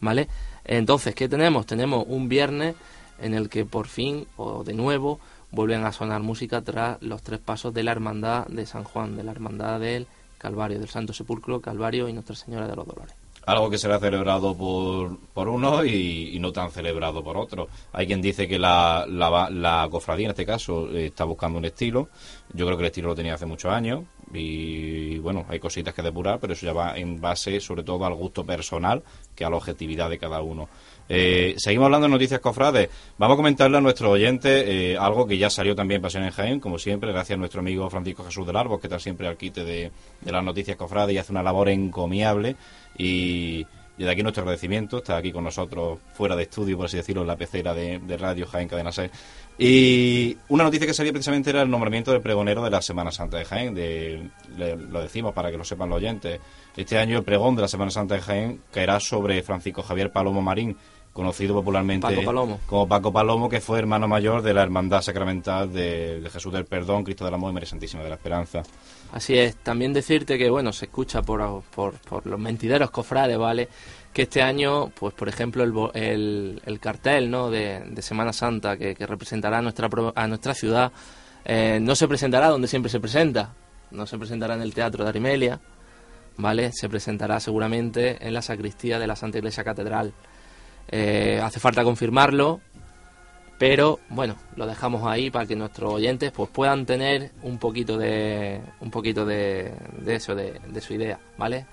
¿Vale? Entonces, ¿qué tenemos? Tenemos un viernes en el que por fin, o de nuevo, vuelven a sonar música tras los tres pasos de la Hermandad de San Juan, de la Hermandad del Calvario, del Santo Sepulcro, Calvario y Nuestra Señora de los Dolores. Algo que será celebrado por, por uno y, no tan celebrado por otro. Hay quien dice que la, la, cofradía, en este caso, está buscando un estilo. Yo creo que el estilo lo tenía hace muchos años. Y bueno, hay cositas que depurar, pero eso ya va en base sobre todo al gusto personal que a la objetividad de cada uno. Eh, seguimos hablando de noticias cofrades. Vamos a comentarle a nuestros oyentes eh, algo que ya salió también en Pasión en Jaén, como siempre, gracias a nuestro amigo Francisco Jesús del Árbol, que está siempre al quite de, las noticias cofrades y hace una labor encomiable. Y, y de aquí nuestro agradecimiento. Está aquí con nosotros fuera de estudio, por así decirlo, en la pecera de, Radio Jaén Cadena 6. Y una noticia que salía precisamente era el nombramiento del pregonero de la Semana Santa de Jaén. De, lo decimos para que lo sepan los oyentes. Este año el pregón de la Semana Santa de Jaén caerá sobre Francisco Javier Palomo Marín, conocido popularmente Paco Palomo. como Paco Palomo, que fue hermano mayor de la Hermandad Sacramental de, de Jesús del Perdón, Cristo del Amor y María Santísima de la Esperanza. Así es, también decirte que, bueno, se escucha por, por, por los mentideros cofrades, ¿vale? Que este año, pues por ejemplo, el, el, el cartel, ¿no? De, de Semana Santa que, que representará a nuestra, a nuestra ciudad, eh, no se presentará donde siempre se presenta, no se presentará en el Teatro de Arimelia, ¿vale? Se presentará seguramente en la sacristía de la Santa Iglesia Catedral. Eh, hace falta confirmarlo, pero bueno, lo dejamos ahí para que nuestros oyentes pues puedan tener un poquito de un poquito de, de eso, de, su idea, ¿vale?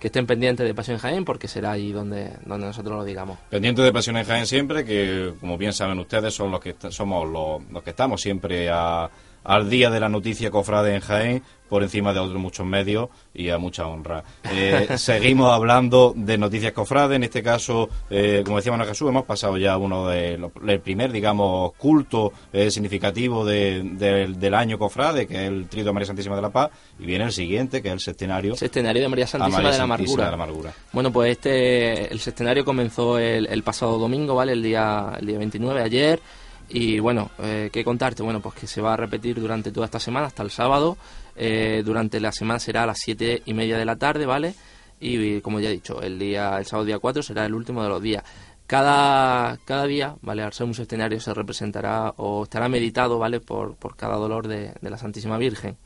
Que estén pendientes de Pasión en Jaén porque será ahí donde, donde nosotros lo digamos. Pendiente de Pasión en Jaén siempre, que como bien saben ustedes, son los que somos los, los que estamos siempre a- al día de la noticia cofrade en Jaén, por encima de otros muchos medios y a mucha honra. Eh, <laughs> seguimos hablando de noticias cofrades, en este caso, eh, como decía Manuel Jesús, hemos pasado ya uno de los- el primer, digamos, culto eh, significativo de- del- del año cofrade, que es el Trío de María Santísima de la Paz, y viene el siguiente, que es el sextenario Sextenario de María Santísima María de la Santísima Amargura. de la Amargura. Bueno, pues este, el sextenario comenzó el, el pasado domingo, ¿vale? El día, el día 29, ayer. Y bueno, eh, ¿qué contarte? Bueno, pues que se va a repetir durante toda esta semana, hasta el sábado. Eh, durante la semana será a las siete y media de la tarde, ¿vale? Y como ya he dicho, el día, el sábado día 4 será el último de los días. Cada, cada día, ¿vale? Al ser un sextenario se representará o estará meditado, ¿vale? Por, por cada dolor de, de la Santísima Virgen.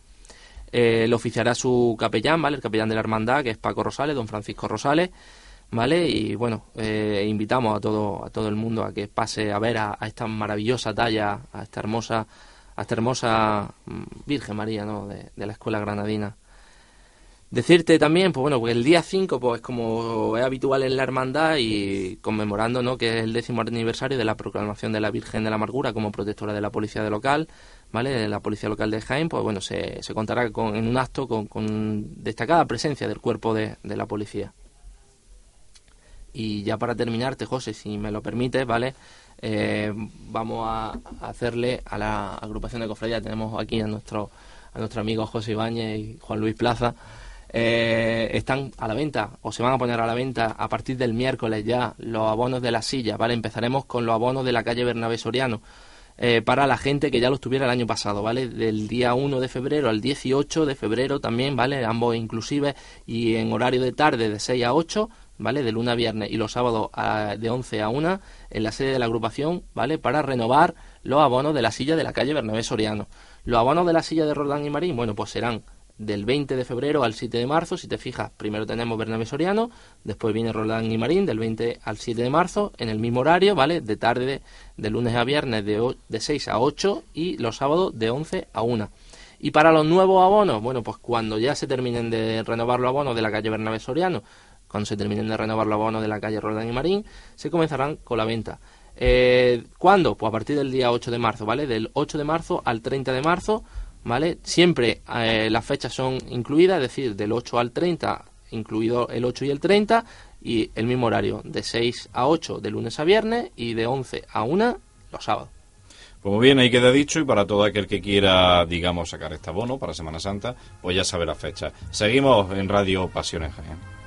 Eh, lo oficiará su capellán, ¿vale? El capellán de la hermandad, que es Paco Rosales, don Francisco Rosales, ¿vale? Y bueno, eh, invitamos a todo, a todo el mundo a que pase a ver a, esta maravillosa talla, a esta hermosa, a esta hermosa mm, Virgen María, ¿no? De, de la Escuela Granadina. Decirte también, pues bueno, pues el día 5, pues como es habitual en la hermandad y conmemorando, ¿no? Que es el décimo aniversario de la proclamación de la Virgen de la Amargura como protectora de la policía de local, ¿vale? De la policía local de Jaén, pues bueno, se, se contará con, en un acto con, con destacada presencia del cuerpo de, de la policía. Y ya para terminarte, José, si me lo permites, ¿vale? Eh, vamos a hacerle a la agrupación de cofradía, tenemos aquí a nuestro, a nuestro amigo José Ibáñez y Juan Luis Plaza, eh, están a la venta o se van a poner a la venta a partir del miércoles ya los abonos de la silla, ¿vale? Empezaremos con los abonos de la calle Bernabé Soriano. eh, para la gente que ya los tuviera el año pasado, ¿vale? Del día 1 de febrero al 18 de febrero también, ¿vale? Ambos inclusive y en horario de tarde de 6 a 8, ¿vale? De lunes a viernes y los sábados de 11 a 1 en la sede de la agrupación, ¿vale? Para renovar los abonos de la silla de la calle Bernabé Soriano. Los abonos de la silla de Roldán y Marín, bueno, pues serán del 20 de febrero al 7 de marzo, si te fijas, primero tenemos Bernabé Soriano, después viene Roldán y Marín del 20 al 7 de marzo, en el mismo horario, ¿vale? De tarde, de, lunes a viernes de, de 6 a 8 y los sábados de 11 a 1. Y para los nuevos abonos, bueno, pues cuando ya se terminen de renovar los abonos de la calle Bernabé Soriano, cuando se terminen de renovar los abonos de la calle Roldán y Marín, se comenzarán con la venta. Eh, ¿Cuándo? Pues a partir del día 8 de marzo, ¿vale? Del 8 de marzo al 30 de marzo, ¿vale? Siempre eh, las fechas son incluidas, es decir, del 8 al 30, incluido el 8 y el 30, y el mismo horario, de 6 a 8 de lunes a viernes y de 11 a 1 los sábados. Pues bien, ahí queda dicho y para todo aquel que quiera, digamos, sacar este abono para Semana Santa, pues ya sabe la fecha. Seguimos en Radio Pasiones Jaén.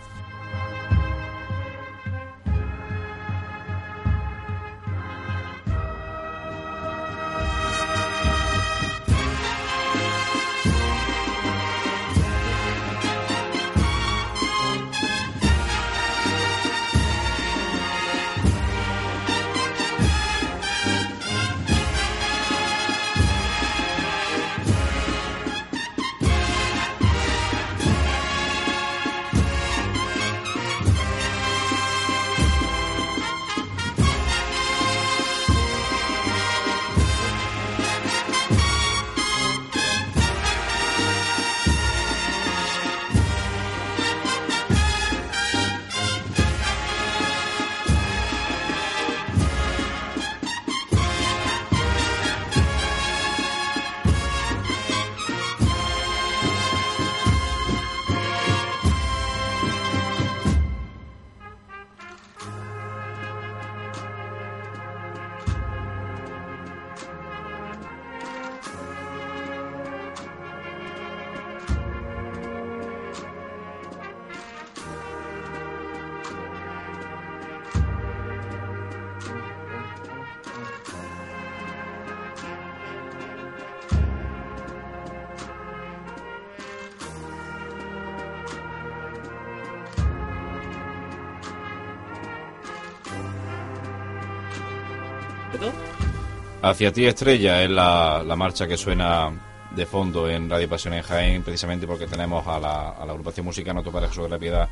Hacia ti Estrella es la, marcha que suena de fondo en Radio Pasión en Jaén, precisamente porque tenemos a la, agrupación musical Noto para Jesús de la Piedad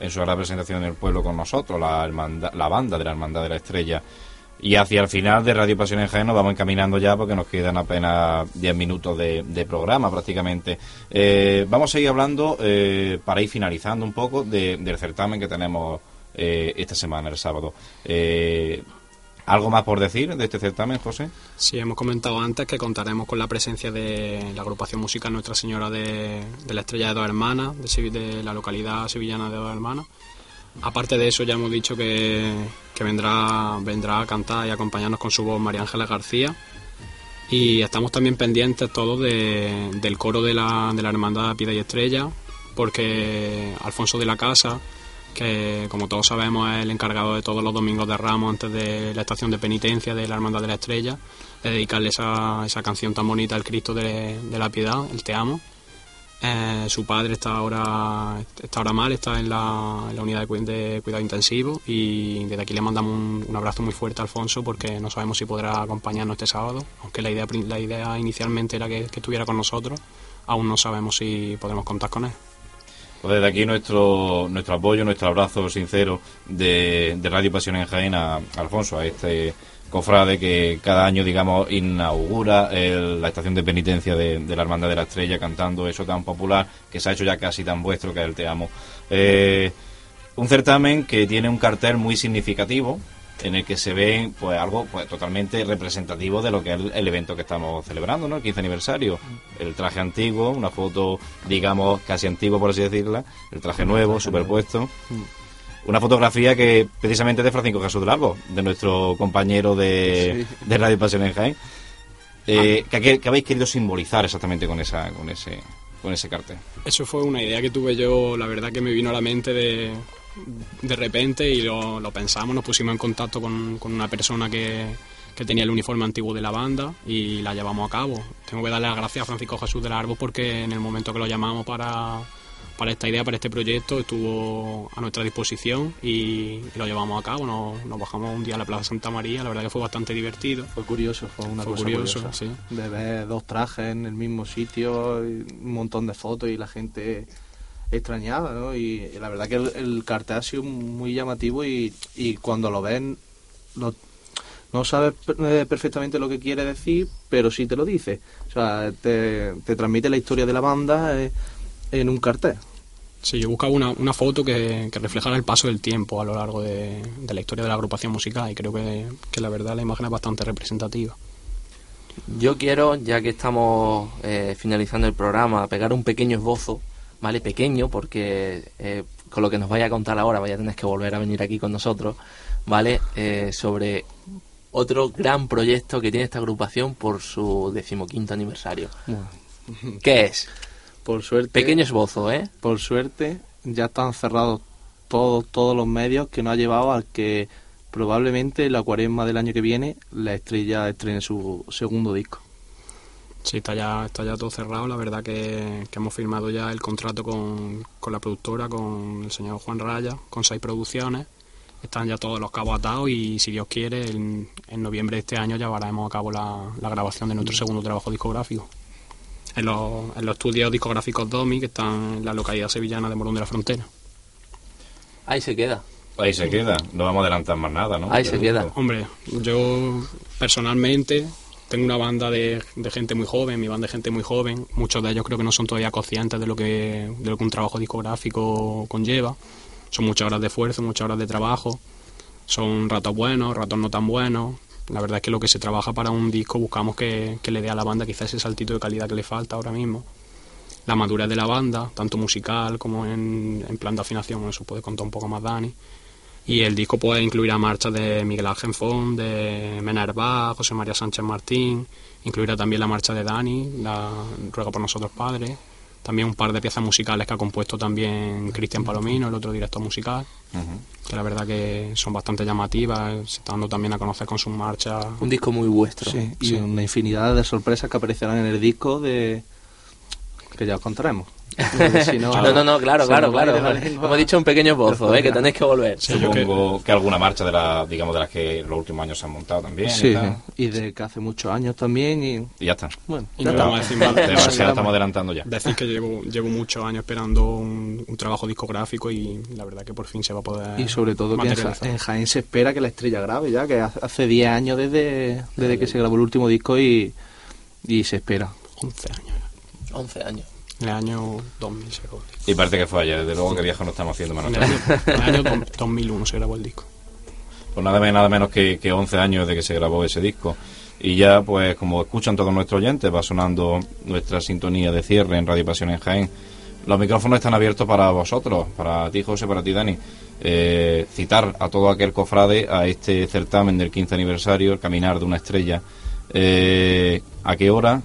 en su representación en el pueblo con nosotros, la, la banda de la Hermandad de la Estrella. Y hacia el final de Radio Pasión en Jaén nos vamos encaminando ya porque nos quedan apenas 10 minutos de, programa prácticamente. Eh, vamos a ir hablando, eh, para ir finalizando un poco, del certamen que tenemos eh, esta semana, el sábado. ¿Algo más por decir de este certamen, José? Sí, hemos comentado antes que contaremos con la presencia de la agrupación musical Nuestra Señora de, la Estrella de Dos Hermanas, de, la localidad sevillana de Dos Hermanas. Aparte de eso, ya hemos dicho que, vendrá, vendrá a cantar y acompañarnos con su voz María Ángeles García. Y estamos también pendientes todos del coro de la, de la Hermandad Piedad y Estrella, porque Alfonso de la Casa que como todos sabemos es el encargado de todos los domingos de Ramos antes de la estación de penitencia de la Hermandad de la Estrella, de dedicarle esa, canción tan bonita al Cristo de, la Piedad, el Te Amo. Eh, su padre está ahora, está ahora mal, está en la, unidad de, cuidado intensivo y desde aquí le mandamos un, abrazo muy fuerte a Alfonso porque no sabemos si podrá acompañarnos este sábado, aunque la idea, la idea inicialmente era que, que estuviera con nosotros, aún no sabemos si podremos contar con él. Pues desde aquí nuestro nuestro apoyo, nuestro abrazo sincero de, Radio Pasión en Jaén a, Alfonso, a este cofrade que cada año, digamos, inaugura la estación de penitencia de, la Hermandad de la Estrella cantando eso tan popular que se ha hecho ya casi tan vuestro que es el Te Amo. Eh, un certamen que tiene un cartel muy significativo, en el que se ve pues algo pues totalmente representativo de lo que es el, evento que estamos celebrando, ¿no? El 15 aniversario. El traje antiguo, una foto, digamos, casi antigua por así decirla, el traje nuevo, superpuesto. Una fotografía que precisamente es de Francisco Jesús Largo, de nuestro compañero de, de Radio Pasión en Jaén. Eh, ah. ¿qué, habéis querido simbolizar exactamente con esa con ese con ese cartel? Eso fue una idea que tuve yo, la verdad que me vino a la mente de de repente y lo, pensamos, nos pusimos en contacto con, una persona que, que tenía el uniforme antiguo de la banda y la llevamos a cabo. Tengo que darle las gracias a Francisco Jesús del Árbol porque en el momento que lo llamamos para, para esta idea, para este proyecto, estuvo a nuestra disposición y, y lo llevamos a cabo. Nos, nos bajamos un día a la Plaza Santa María, la verdad que fue bastante divertido. Fue curioso, fue una Fue cosa curioso, curiosa. sí. De ver dos trajes en el mismo sitio, un montón de fotos y la gente extrañada, ¿no? Y, y la verdad que el, el cartel ha sido muy llamativo y, y cuando lo ven lo- no sabes per- perfectamente lo que quiere decir, pero sí te lo dice. O sea, te, te transmite la historia de la banda eh, en un cartel. Sí, yo buscaba una, una foto que, que reflejara el paso del tiempo a lo largo de, de la historia de la agrupación musical y creo que, que la verdad la imagen es bastante representativa. Yo quiero, ya que estamos eh, finalizando el programa, pegar un pequeño esbozo, ¿vale? Pequeño, porque eh, con lo que nos vaya a contar ahora vaya a tener que volver a venir aquí con nosotros, ¿vale? Eh, sobre otro gran proyecto que tiene esta agrupación por su decimoquinto aniversario. ¿Qué es? Por suerte. Pequeño esbozo, ¿eh? por suerte, ya están cerrados todos, todos los medios que nos ha llevado al que probablemente la cuaresma del año que viene la estrella estrene su segundo disco. Sí, está ya, está ya todo cerrado. La verdad que, que hemos firmado ya el contrato con, con la productora, con el señor Juan Raya, con seis producciones. Están ya todos los cabos atados y si Dios quiere, en, en noviembre de este año llevaremos a cabo la, la grabación de nuestro segundo trabajo discográfico. En los, en los estudios discográficos DOMI, que están en la localidad sevillana de Morón de la Frontera. Ahí se queda. Ahí se queda, no vamos a adelantar más nada, ¿no? Ahí se queda. Hombre, yo personalmente tengo una banda de, gente muy joven, mi banda de gente muy joven. Muchos de ellos creo que no son todavía conscientes de lo que, de lo que un trabajo discográfico conlleva. Son muchas horas de esfuerzo, muchas horas de trabajo. Son ratos buenos, ratos no tan buenos. La verdad es que lo que se trabaja para un disco buscamos que, que le dé a la banda quizás ese saltito de calidad que le falta ahora mismo. La madurez de la banda, tanto musical como en, en plan de afinación, eso puede contar un poco más Dani. Y el disco puede incluir a marchas de Miguel Ángel Font, de Menerva, José María Sánchez Martín, incluirá también la marcha de Dani, la Ruega por nosotros padres, también un par de piezas musicales que ha compuesto también Cristian Palomino, el otro director musical, que la verdad que son bastante llamativas, se está dando también a conocer con sus marchas. Un disco muy vuestro. Sí, y Sí. una infinidad de sorpresas que aparecerán en el disco de que ya os contaremos. Si <laughs> No, no, no, claro, claro, claro. Hemos dicho un pequeño esbozo, ¿eh? Que tenéis que volver. Sí, que- Supongo que... alguna marcha de la, digamos, de las que en los últimos años se han montado también. y Sí, tal. y de que hace muchos años también y Y ya está. bueno, ya no está. vamos a decir más. <laughs> Demasiado estamos adelantando ya. Decir que llevo, llevo muchos años esperando un, un trabajo discográfico y la verdad que por fin se va a poder Y sobre todo que en, Ja- materializar. en Jaén se espera que la estrella grabe ya, que hace- hace 10 años desde, desde que se grabó el último disco y, y se espera. 11 años. 11 años. En el año 2000 se grabó el disco. Y parece que fue ayer, desde luego que viejo no estamos haciendo menos. En el año, en el año do- 2001 se grabó el disco. Pues nada, más- nada menos que, que 11 años de que se grabó ese disco. Y ya, pues, como escuchan todos nuestros oyentes, va sonando nuestra sintonía de cierre en Radio Pasión en Jaén. Los micrófonos están abiertos para vosotros, para ti, José, para ti, Dani. Eh, citar a todo aquel cofrade a este certamen del 15 aniversario, el Caminar de una Estrella. Eh, ¿A qué hora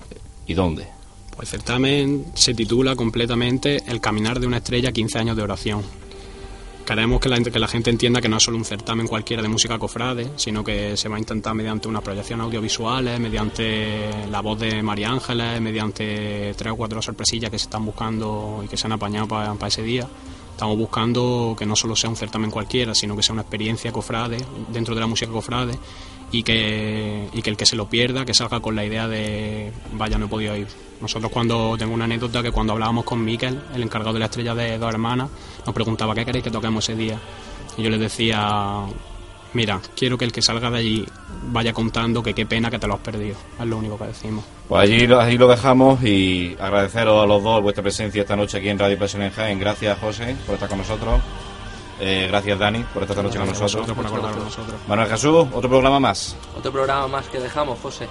y dónde? El certamen se titula completamente El caminar de una estrella 15 años de oración. Queremos que la, que la gente entienda que no es solo un certamen cualquiera de música cofrade, sino que se va a intentar mediante unas proyecciones audiovisuales, mediante la voz de María Ángeles, mediante tres o cuatro sorpresillas que se están buscando y que se han apañado para ese día. Estamos buscando que no solo sea un certamen cualquiera, sino que sea una experiencia cofrade dentro de la música cofrade y que, y que el que se lo pierda, que salga con la idea de vaya, no he podido ir. Nosotros cuando, tengo una anécdota que cuando hablábamos con Miquel, el encargado de la estrella de dos hermanas, nos preguntaba qué queréis que toquemos ese día. Y yo le decía, mira, quiero que el que salga de allí vaya contando que qué pena que te lo has perdido. Es lo único que decimos. Pues allí, lo- allí lo dejamos y agradeceros a los dos vuestra presencia esta noche aquí en Radio Pasión en Jaén. Gracias, José, por estar con nosotros. Eh, gracias, Dani, por estar esta noche con Gracias nosotros. por nosotros. Manuel Jesús, otro programa más. Otro programa más que dejamos, José.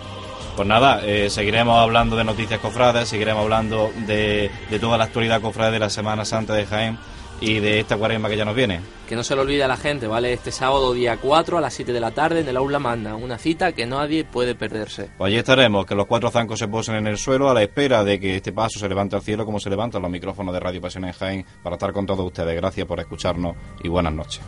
Pues nada, eh, seguiremos hablando de noticias cofrades, seguiremos hablando de, de toda la actualidad cofrade de la Semana Santa de Jaén y de esta cuaresma que ya nos viene. Que no se lo olvide a la gente, ¿vale? Este sábado día 4 a las 7 de la tarde en el Aula Magna. Una cita que nadie puede perderse. Pues allí estaremos, que los cuatro zancos se posen en el suelo a la espera de que este paso se levante al cielo como se levantan los micrófonos de Radio Pasión en Jaén para estar con todos ustedes. Gracias por escucharnos y buenas noches.